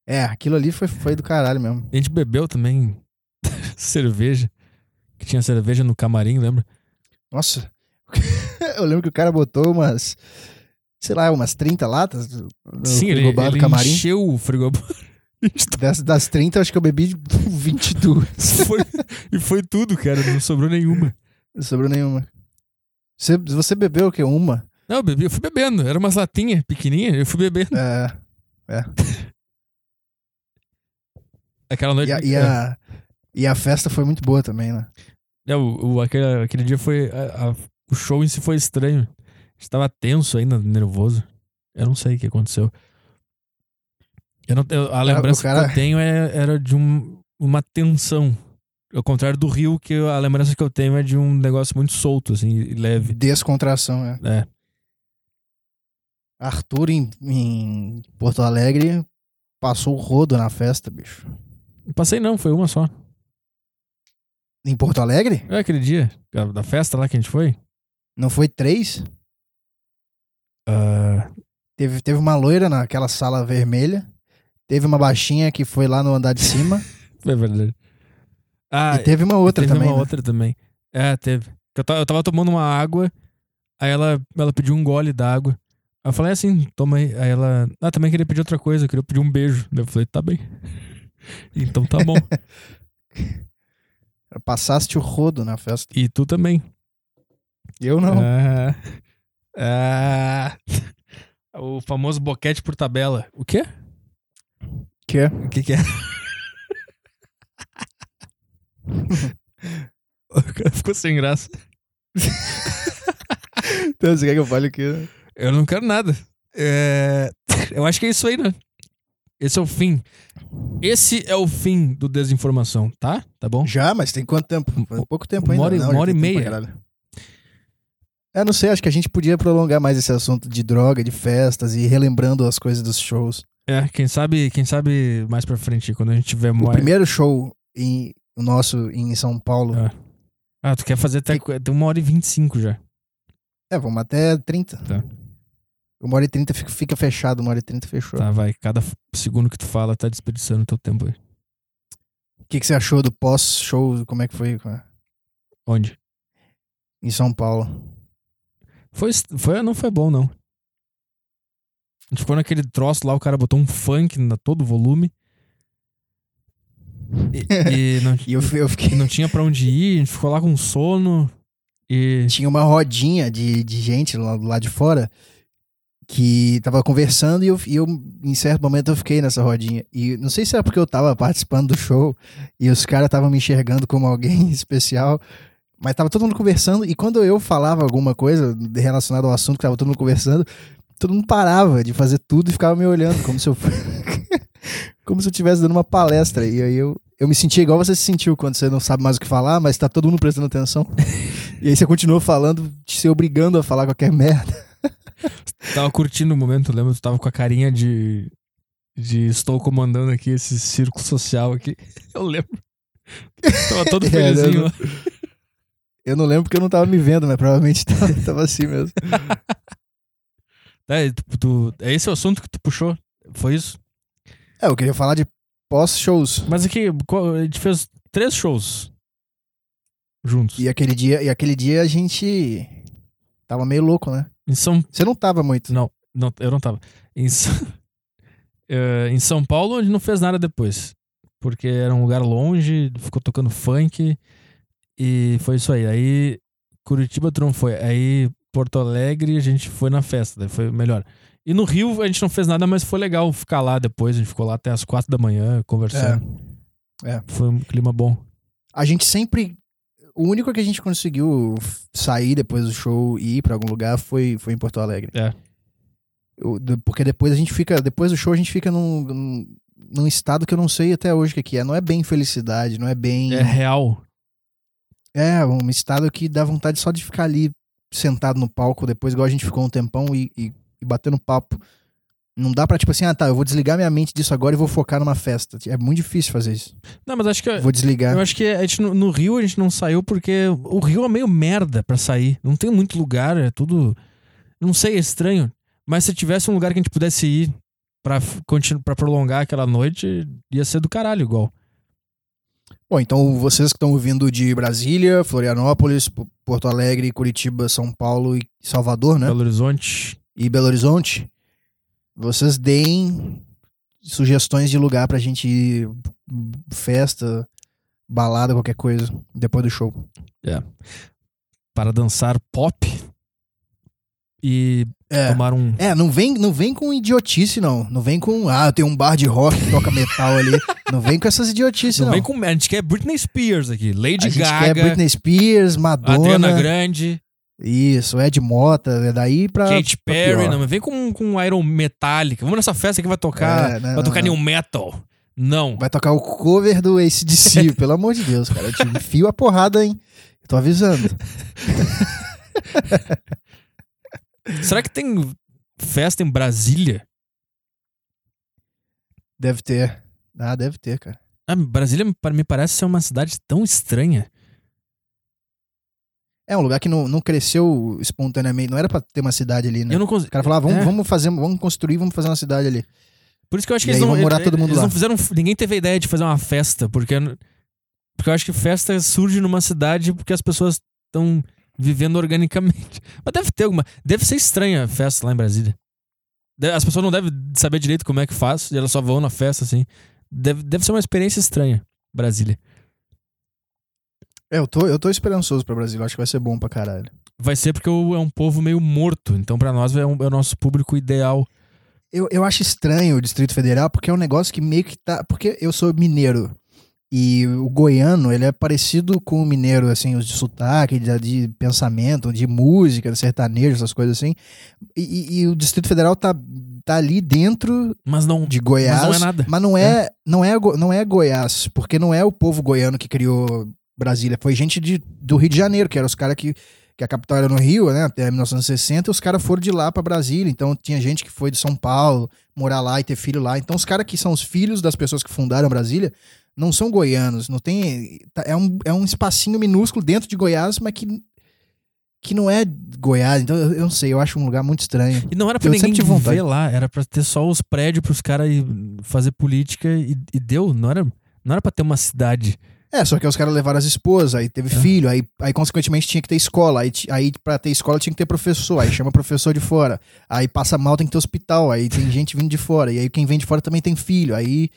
É, aquilo ali foi, foi do caralho mesmo. A gente bebeu também cerveja. Que tinha cerveja no camarim, lembra? Nossa. eu lembro que o cara botou umas. Sei lá, umas 30 latas no Sim, ele, frigobar do ele camarim. encheu o frigobar. Das, das 30, eu acho que eu bebi 22. Foi- e foi tudo, cara. Não sobrou nenhuma. Não sobrou nenhuma. Você, você bebeu o quê? Uma? Não, eu bebi, eu fui bebendo. Era umas latinhas pequenininhas, eu fui bebendo. É. Aquela noite. E a, e, a, e a festa foi muito boa também, né? É, o, o- aquele, aquele dia foi. a- a- o show em si foi estranho. A gente tava tenso ainda, nervoso. Eu não sei o que aconteceu. Eu não, eu- a lembrança o cara- que eu tenho é, era de um, uma tensão. Ao contrário do Rio, que eu- a lembrança que eu tenho é de um negócio muito solto, assim, leve. Descontração, é. É. Arthur em, em Porto Alegre passou o rodo na festa, bicho. Passei não, foi uma só. Em Porto Alegre? É aquele dia, da- festa lá que a gente foi. Não foi três? Ah, Teve, teve uma loira naquela sala vermelha. Teve uma baixinha que foi lá no andar de cima. é verdade. Ah, e teve uma outra teve também. uma né? outra também. É, teve. Eu tava, eu tava tomando uma água, aí ela, ela pediu um gole d'água. Aí eu falei assim, toma aí. Aí ela, ah, também queria pedir outra coisa, eu queria pedir um beijo. Daí eu falei, tá bem. então tá bom. Passaste o rodo na festa. e tu também. Eu não. Ah, ah, o famoso boquete por tabela. O quê? Que é? O que que é? o cara ficou sem graça. Então, você quer que eu fale o quê? Eu não quero nada. É, Eu acho que é isso aí, né? Esse é o fim. Esse é o fim do desinformação, tá? Tá bom? Já, mas tem quanto tempo? Faz pouco tempo ainda. Uma hora e- Não, uma hora e meia. Eu não sei, acho que a gente podia prolongar mais esse assunto de droga, de festas e relembrando as coisas dos shows. É, quem sabe, quem sabe mais pra frente, quando a gente tiver O mais. primeiro show em, o nosso em São Paulo. É. Ah, tu quer fazer até. Tem uma hora e vinte e cinco já. É, vamos até 30. Tá. Uma hora e 30 fica, fechado, uma hora e 30 fechou. Tá, vai. Cada segundo que tu fala tá desperdiçando teu tempo aí. O que, que você achou do pós-show? Como é que foi? Onde? em São Paulo? Foi, foi, não foi bom, não. A gente ficou naquele troço lá, o cara botou um funk na todo volume. E, e não, E eu, eu fiquei. não tinha pra onde ir, a gente ficou lá com sono. E. Tinha uma rodinha de, de gente lá lado de fora que tava conversando e eu, e eu, em certo momento, eu fiquei nessa rodinha. E não sei se era porque eu tava participando do show e os caras estavam me enxergando como alguém especial, mas tava todo mundo conversando e quando eu falava alguma coisa relacionada ao assunto que tava todo mundo conversando, todo mundo parava de fazer tudo e ficava me olhando, como se eu como se eu estivesse dando uma palestra. E aí eu, eu me sentia igual você se sentiu quando você não sabe mais o que falar, mas tá todo mundo prestando atenção. e aí você continua falando, se obrigando a falar qualquer merda. Tava curtindo o momento, lembra? Tu tava com a carinha de. De estou comandando aqui esse círculo social aqui. Eu lembro. Tava todo É, felizinho né? lá. Eu não lembro porque eu não tava me vendo, mas provavelmente tava, tava assim mesmo. É, tu, tu- é esse o assunto que tu puxou? Foi isso? É, eu queria falar de pós-shows. Mas aqui, a gente fez três shows juntos. E aquele dia, e aquele dia a gente tava meio louco, né? Em São Você não tava muito. Não, não, eu não tava. Em, São- Eh, em São Paulo, a gente não fez nada depois. Porque era um lugar longe, ficou tocando funk. E foi isso aí. Aí Curitiba tu não foi. Aí Porto Alegre a gente foi na festa, daí foi melhor. E no Rio a gente não fez nada, mas foi legal ficar lá depois. A gente ficou lá até as quatro da manhã conversando. É. É. Foi um clima bom. A gente sempre. O único que a gente conseguiu sair depois do show e ir pra algum lugar foi, foi em Porto Alegre. É. Eu- porque depois a gente fica. Depois do show a gente fica num, num, num estado que eu não sei até hoje o que que é. Não é bem felicidade, não é bem. É real. É, um estado que dá vontade só de ficar ali sentado no palco depois, igual a gente ficou um tempão e, e, e batendo papo. Não dá pra, tipo assim, ah tá, eu vou desligar minha mente disso agora e vou focar numa festa. É muito difícil fazer isso. Não, mas acho que. Vou desligar. Eu acho que a gente, no, Rio a gente não saiu porque o Rio é meio merda pra sair. Não tem muito lugar, é tudo. Não sei, é estranho. Mas se tivesse um lugar que a gente pudesse ir pra, continu- pra prolongar aquela noite, ia ser do caralho igual. Bom, então vocês que estão ouvindo de Brasília, Florianópolis, Porto Alegre, Curitiba, São Paulo e Salvador, né? Belo Horizonte. E Belo Horizonte, vocês deem sugestões de lugar pra gente ir, festa, balada, qualquer coisa, depois do show. Para dançar pop e É. tomar um. É, não vem, não vem com idiotice, não. Não vem com, ah, tenho um bar de rock que toca metal ali. Não vem com essas idiotices, Não, não. vem com. A gente quer Britney Spears aqui. Lady a gente Gaga. quer Britney Spears, Madonna, Adriana Grande, isso, Ed Mota, é daí pra... Pra Perry, pior. não, vem com, com Iron Metallica. Vamos nessa festa que vai tocar. É, não, vai tocar não, new metal. Não. Vai tocar o cover do ACDC, pelo amor de Deus, cara. Eu te enfio a porrada, hein? Eu tô avisando. Será que tem festa em Brasília? Deve ter. Ah, deve ter, cara. Ah, Brasília me parece ser uma cidade tão estranha. É um lugar que não, não cresceu espontaneamente. Não era pra ter uma cidade ali, né? Eu não O consigo. cara falava, vamos, É. vamos fazer, vamos construir, vamos fazer uma cidade ali. Por isso que eu acho que E eles não. vão morar eles- todo mundo eles lá. não fizeram. Ninguém teve a ideia de fazer uma festa, porque. Porque eu acho que festa surge numa cidade porque as pessoas estão vivendo organicamente. Mas deve ter alguma. Deve ser estranha a festa lá em Brasília. As pessoas não devem saber direito como é que faz, e elas só vão na festa, assim. Deve, deve ser uma experiência estranha, Brasília. É, eu tô, eu tô esperançoso pra Brasil. Acho que vai ser bom pra caralho. Vai ser porque é um povo meio morto, então pra nós é, um- é o nosso público ideal. Eu, eu acho estranho o Distrito Federal porque é um negócio que meio que tá. Porque eu sou mineiro. E o goiano, ele é parecido com o mineiro, assim, os de sotaque, de, de pensamento, de música, de sertanejo, essas coisas assim. E, e- e o Distrito Federal tá, tá ali dentro Mas não. de Goiás. Mas não é nada. Mas não é, Não, é, não é Goiás, porque não é o povo goiano que criou Brasília. Foi gente de, do Rio de Janeiro, que eram os caras que, que a capital era no Rio, né? Até 1960, e os caras foram de lá pra Brasília. Então tinha gente que foi de São Paulo, morar lá e ter filho lá. Então os caras que são os filhos das pessoas que fundaram Brasília não são goianos. Não tem. tá- É um, é um espacinho minúsculo dentro de Goiás, mas que. Que não é Goiás, então eu, eu não sei, eu acho um lugar muito estranho. E não era pra Eu ninguém viver lá, era pra ter só os prédios pros caras fazer política e, e deu. Não era, não era pra ter uma cidade. É, só que os caras levaram as esposas, aí teve filho, aí, aí consequentemente tinha que ter escola, aí, aí pra ter escola tinha que ter professor, aí chama professor de fora, aí passa mal tem que ter hospital, aí tem gente vindo de fora, e aí quem vem de fora também tem filho, aí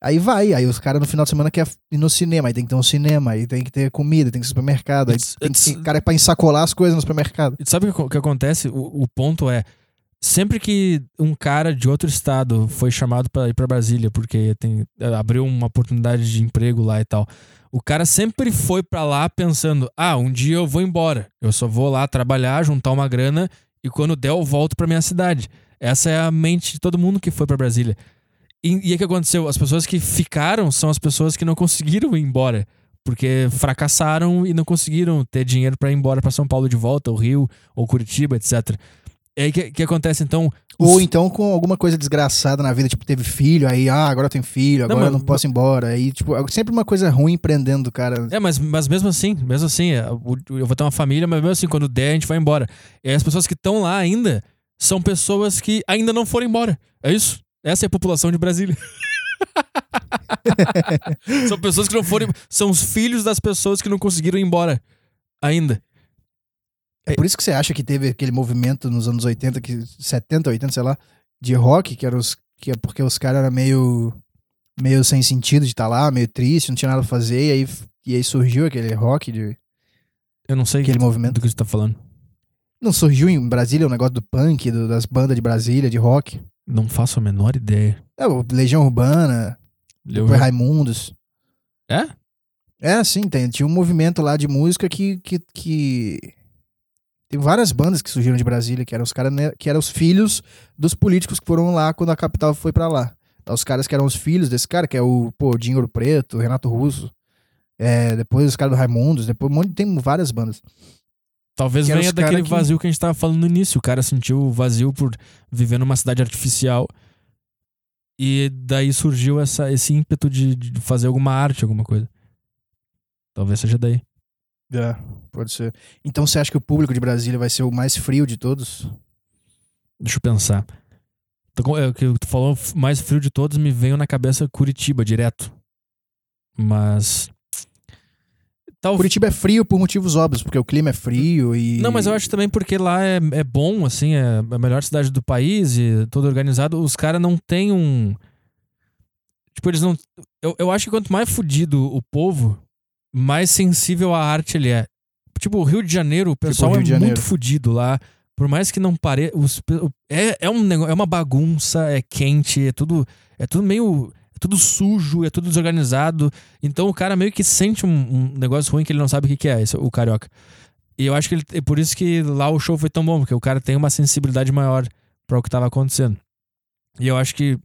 aí vai, aí os caras no final de semana querem ir no cinema, aí tem que ter um cinema, aí tem que ter comida, tem que ter supermercado, aí It's- tem que it's- ter cara pra ensacolar as coisas no supermercado. E sabe o que, o que acontece? O, o ponto é. Sempre que um cara de outro estado foi chamado pra ir pra Brasília, porque tem, abriu uma oportunidade de emprego lá e tal, o cara sempre foi pra lá pensando: ah, um dia eu vou embora. Eu só vou lá trabalhar, juntar uma grana e quando der eu volto pra minha cidade. Essa é a mente de todo mundo que foi pra Brasília. E, o que aconteceu? As pessoas que ficaram são as pessoas que não conseguiram ir embora. Porque fracassaram e não conseguiram ter dinheiro pra ir embora pra São Paulo de volta, ou Rio, ou Curitiba, etc. E aí que, que acontece então? Ou Os- então com alguma coisa desgraçada na vida, tipo, teve filho, aí, ah, agora eu tenho filho, agora Não, eu não mas- posso ir embora. Aí, tipo, é sempre uma coisa ruim prendendo o cara. É, mas, mas mesmo assim, mesmo assim, é, eu vou ter uma família, mas mesmo assim, quando der, a gente vai embora. E as pessoas que estão lá ainda são pessoas que ainda não foram embora. É isso? Essa é a população de Brasília. são pessoas que não foram. São os filhos das pessoas que não conseguiram ir embora ainda. É por isso que você acha que teve aquele movimento nos anos 80, que, 70, 80, sei lá, de rock, que era os. Que é porque os caras eram meio. meio sem sentido de estar lá, meio triste, não tinha nada pra fazer, e aí, e aí surgiu aquele rock, de, Eu não sei aquele movimento. do que você tá falando. Não surgiu em Brasília o negócio do punk, do- das bandas de Brasília, de rock. Não faço a menor ideia. É, Legião Urbana, Eu- depois Raimundos. É? É, sim, tem, tinha um movimento lá de música que, que, que... Tem várias bandas que surgiram de Brasília, que eram os caras, né, que eram os filhos dos políticos que foram lá quando a capital foi pra lá. Então, os caras que eram os filhos desse cara, que é o, pô, Dinho Ouro Preto, Renato Russo, é, depois os caras do Raimundos, depois um monte, tem várias bandas. Talvez venha daquele que- vazio que a gente tava falando no início. O cara sentiu o vazio por viver numa cidade artificial. E daí surgiu essa, esse ímpeto de, de fazer alguma arte, alguma coisa. Talvez seja daí. É, pode ser. Então você acha que o público de Brasília vai ser o mais frio de todos? Deixa eu pensar. É, O que tu falou, mais frio de todos, me veio na cabeça Curitiba, direto. Mas. Tal... Curitiba é frio por motivos óbvios, porque o clima é frio e... Não, mas eu acho também porque lá é, é bom, assim, é a melhor cidade do país e todo organizado. Os caras não têm um. Tipo, eles não. Eu, eu acho que quanto mais fudido o povo, mais sensível à arte ele é. Tipo, o Rio de Janeiro, o pessoal Rio é Janeiro. muito fudido lá. Por mais que não pareça. É, é, um negócio, é uma bagunça, é quente, é tudo. É tudo meio. É tudo sujo, é tudo desorganizado. Então o cara meio que sente um, um negócio ruim que ele não sabe o que, que é, esse, o carioca. E eu acho que ele, é por isso que lá o show foi tão bom, porque o cara tem uma sensibilidade maior para o que tava acontecendo. E eu acho que.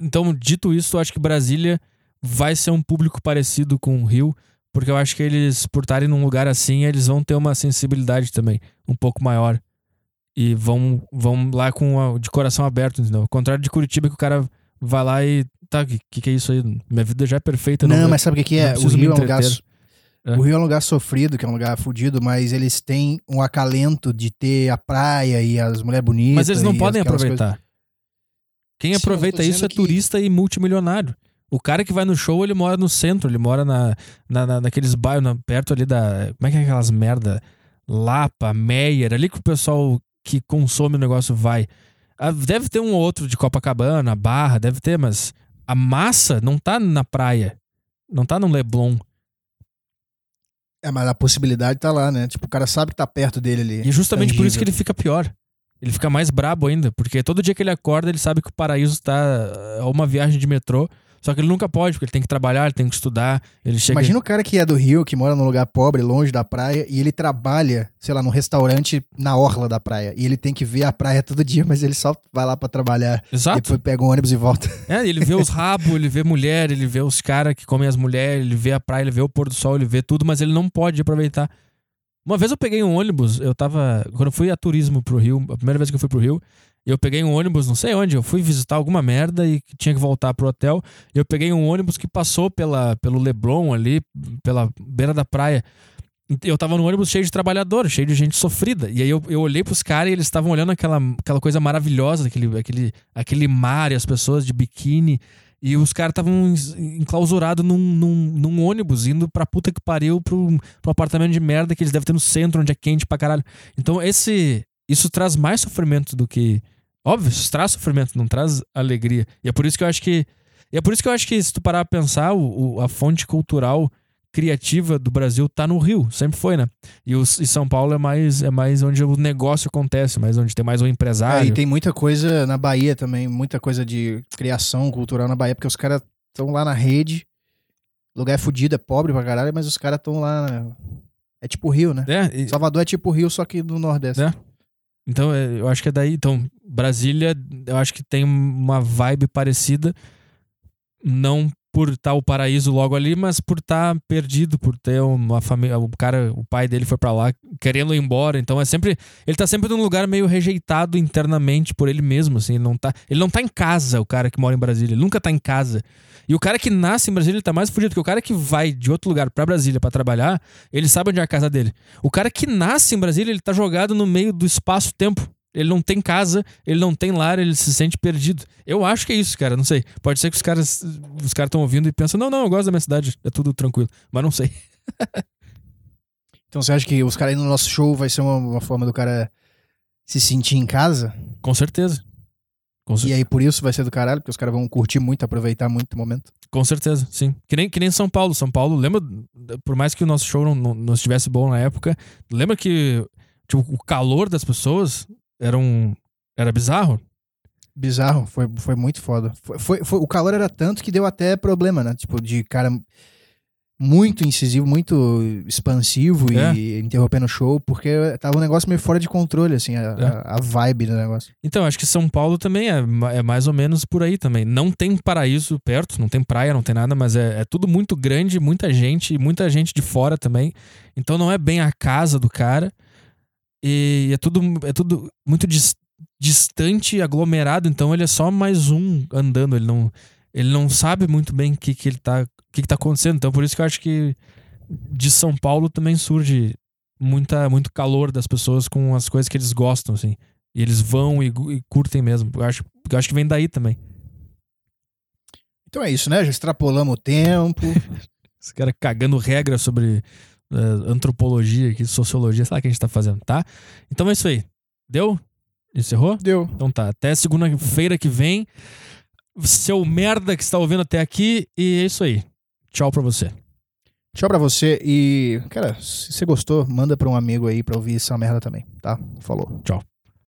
Então, dito isso, eu acho que Brasília vai ser um público parecido com o Rio, porque eu acho que eles, por estarem num lugar assim, eles vão ter uma sensibilidade também, um pouco maior. E vão, vão lá com a- de coração aberto, entendeu? Ao contrário de Curitiba, que o cara vai lá e. Tá, o que, que, é isso aí? Minha vida já é perfeita. Não, não mas sabe o que, que é? O Rio é um lugar. É. O Rio é um lugar sofrido, que é um lugar fudido, mas eles têm um acalento de ter a praia e as mulheres bonitas. Mas eles não podem aquelas coisas. aproveitar. Quem Sim, aproveita isso é que- turista e multimilionário. O cara que vai no show, ele mora no centro, ele mora na, na, na- naqueles bairros, na- perto ali da. Como é que é aquelas merda? Lapa, Meyer, ali que o pessoal que consome o negócio vai. Ah, Deve ter um ou outro de Copacabana, Barra, deve ter, mas a massa não tá na praia. Não tá no Leblon. É, mas a possibilidade tá lá, né? Tipo, o cara sabe que tá perto dele ali. E é justamente por isso que tangível. ele fica pior. Ele fica mais brabo ainda, porque todo dia que ele acorda, ele sabe que o paraíso tá a uma viagem de metrô. Só que ele nunca pode, porque ele tem que trabalhar, ele tem que estudar. Ele chega. Imagina o cara que é do Rio, que mora num lugar pobre, longe da praia, e ele trabalha, sei lá, num restaurante na orla da praia. E ele tem que ver a praia todo dia, mas ele só vai lá pra trabalhar. Exato. Depois pega um ônibus e volta. É, ele vê os rabos, ele vê mulher, ele vê os caras que comem as mulheres, ele vê a praia, ele vê o pôr do sol, ele vê tudo, mas ele não pode aproveitar. Uma vez eu peguei um ônibus, eu tava. Quando eu fui a turismo pro Rio, a primeira vez que eu fui pro Rio, eu peguei um ônibus, não sei onde, eu fui visitar alguma merda e tinha que voltar pro hotel. Eu peguei um ônibus que passou pela, pelo Leblon ali, pela beira da praia. Eu tava no ônibus cheio de trabalhador, cheio de gente sofrida. E aí eu, eu olhei pros caras e eles estavam olhando aquela, aquela coisa maravilhosa, aquele, aquele, aquele mar e as pessoas de biquíni. E os caras estavam enclausurados num, num, num ônibus, indo pra puta que pariu pro, pro apartamento de merda que eles devem ter no centro, onde é quente pra caralho. Então, esse. Isso traz mais sofrimento do que. Óbvio, isso traz sofrimento, não traz alegria. E é por isso que eu acho que. E é por isso que eu acho que, se tu parar pra pensar, o, o- a fonte cultural criativa do Brasil tá no Rio, sempre foi, né? E, os, e São Paulo é mais, é mais onde o negócio acontece, mais onde tem mais um empresário. e tem muita coisa na Bahia também, muita coisa de criação cultural na Bahia, porque os caras estão lá na rede. Lugar é fudido, é pobre pra caralho, mas os caras estão lá. na- É tipo Rio, né? É, e- Salvador é tipo Rio, só que no Nordeste. É. Então, é, eu acho que é daí. Então, Brasília, eu acho que tem uma vibe parecida. Não por estar o paraíso logo ali, mas por estar perdido, por ter uma família. O cara, o pai dele foi pra lá querendo ir embora. Então é sempre. Ele tá sempre num lugar meio rejeitado internamente por ele mesmo. Assim, ele não tá. Ele não tá em casa, o cara que mora em Brasília. Ele nunca tá em casa. E o cara que nasce em Brasília ele tá mais fudido, porque o cara que vai de outro lugar pra Brasília pra trabalhar, ele sabe onde é a casa dele. O cara que nasce em Brasília, ele tá jogado no meio do espaço-tempo. Ele não tem casa, ele não tem lar, ele se sente perdido. Eu acho que é isso, cara. Não sei. Pode ser que os caras os caras estão ouvindo e pensam: não, não, eu gosto da minha cidade, é tudo tranquilo. Mas não sei. Então você acha que os caras aí no nosso show vai ser uma, uma forma do cara se sentir em casa? Com certeza. Com, cer- E aí por isso vai ser do caralho, porque os caras vão curtir muito, aproveitar muito o momento. com certeza, sim. Que nem, que nem São Paulo. São Paulo, lembra, por mais que o nosso show não, não, não estivesse bom na época, lembra que tipo, o calor das pessoas era um. Era bizarro? Bizarro, foi, foi muito foda. Foi, foi, foi- o calor era tanto que deu até problema, né? Tipo, de cara muito incisivo, muito expansivo É. e interrompendo o show, porque tava um negócio meio fora de controle, assim, a, É. a, a vibe do negócio. Então, acho que São Paulo também é, é mais ou menos por aí também. Não tem paraíso perto, não tem praia, não tem nada, mas é, é tudo muito grande, muita gente, muita gente de fora também. Então não é bem a casa do cara. E é tudo, é tudo muito dis- distante, aglomerado, então ele é só mais um andando. Ele não, ele não sabe muito bem o que, que ele tá. O que, que tá acontecendo. Então, por isso que eu acho que de São Paulo também surge muita, muito calor das pessoas com as coisas que eles gostam, assim. E eles vão e, e curtem mesmo. Eu acho, eu acho que vem daí também. Então é isso, né? Já extrapolamos o tempo. Esse cara cagando regra sobre eh, antropologia, aqui, sociologia, sei lá o que a gente tá fazendo, tá? Então é isso aí. Deu? Encerrou? Deu. Então tá. Até segunda-feira que vem. Seu merda que está ouvindo até aqui. E é isso aí. Tchau pra você. Tchau pra você e, cara, se você gostou, manda pra um amigo aí pra ouvir essa merda também, tá? Falou. Tchau.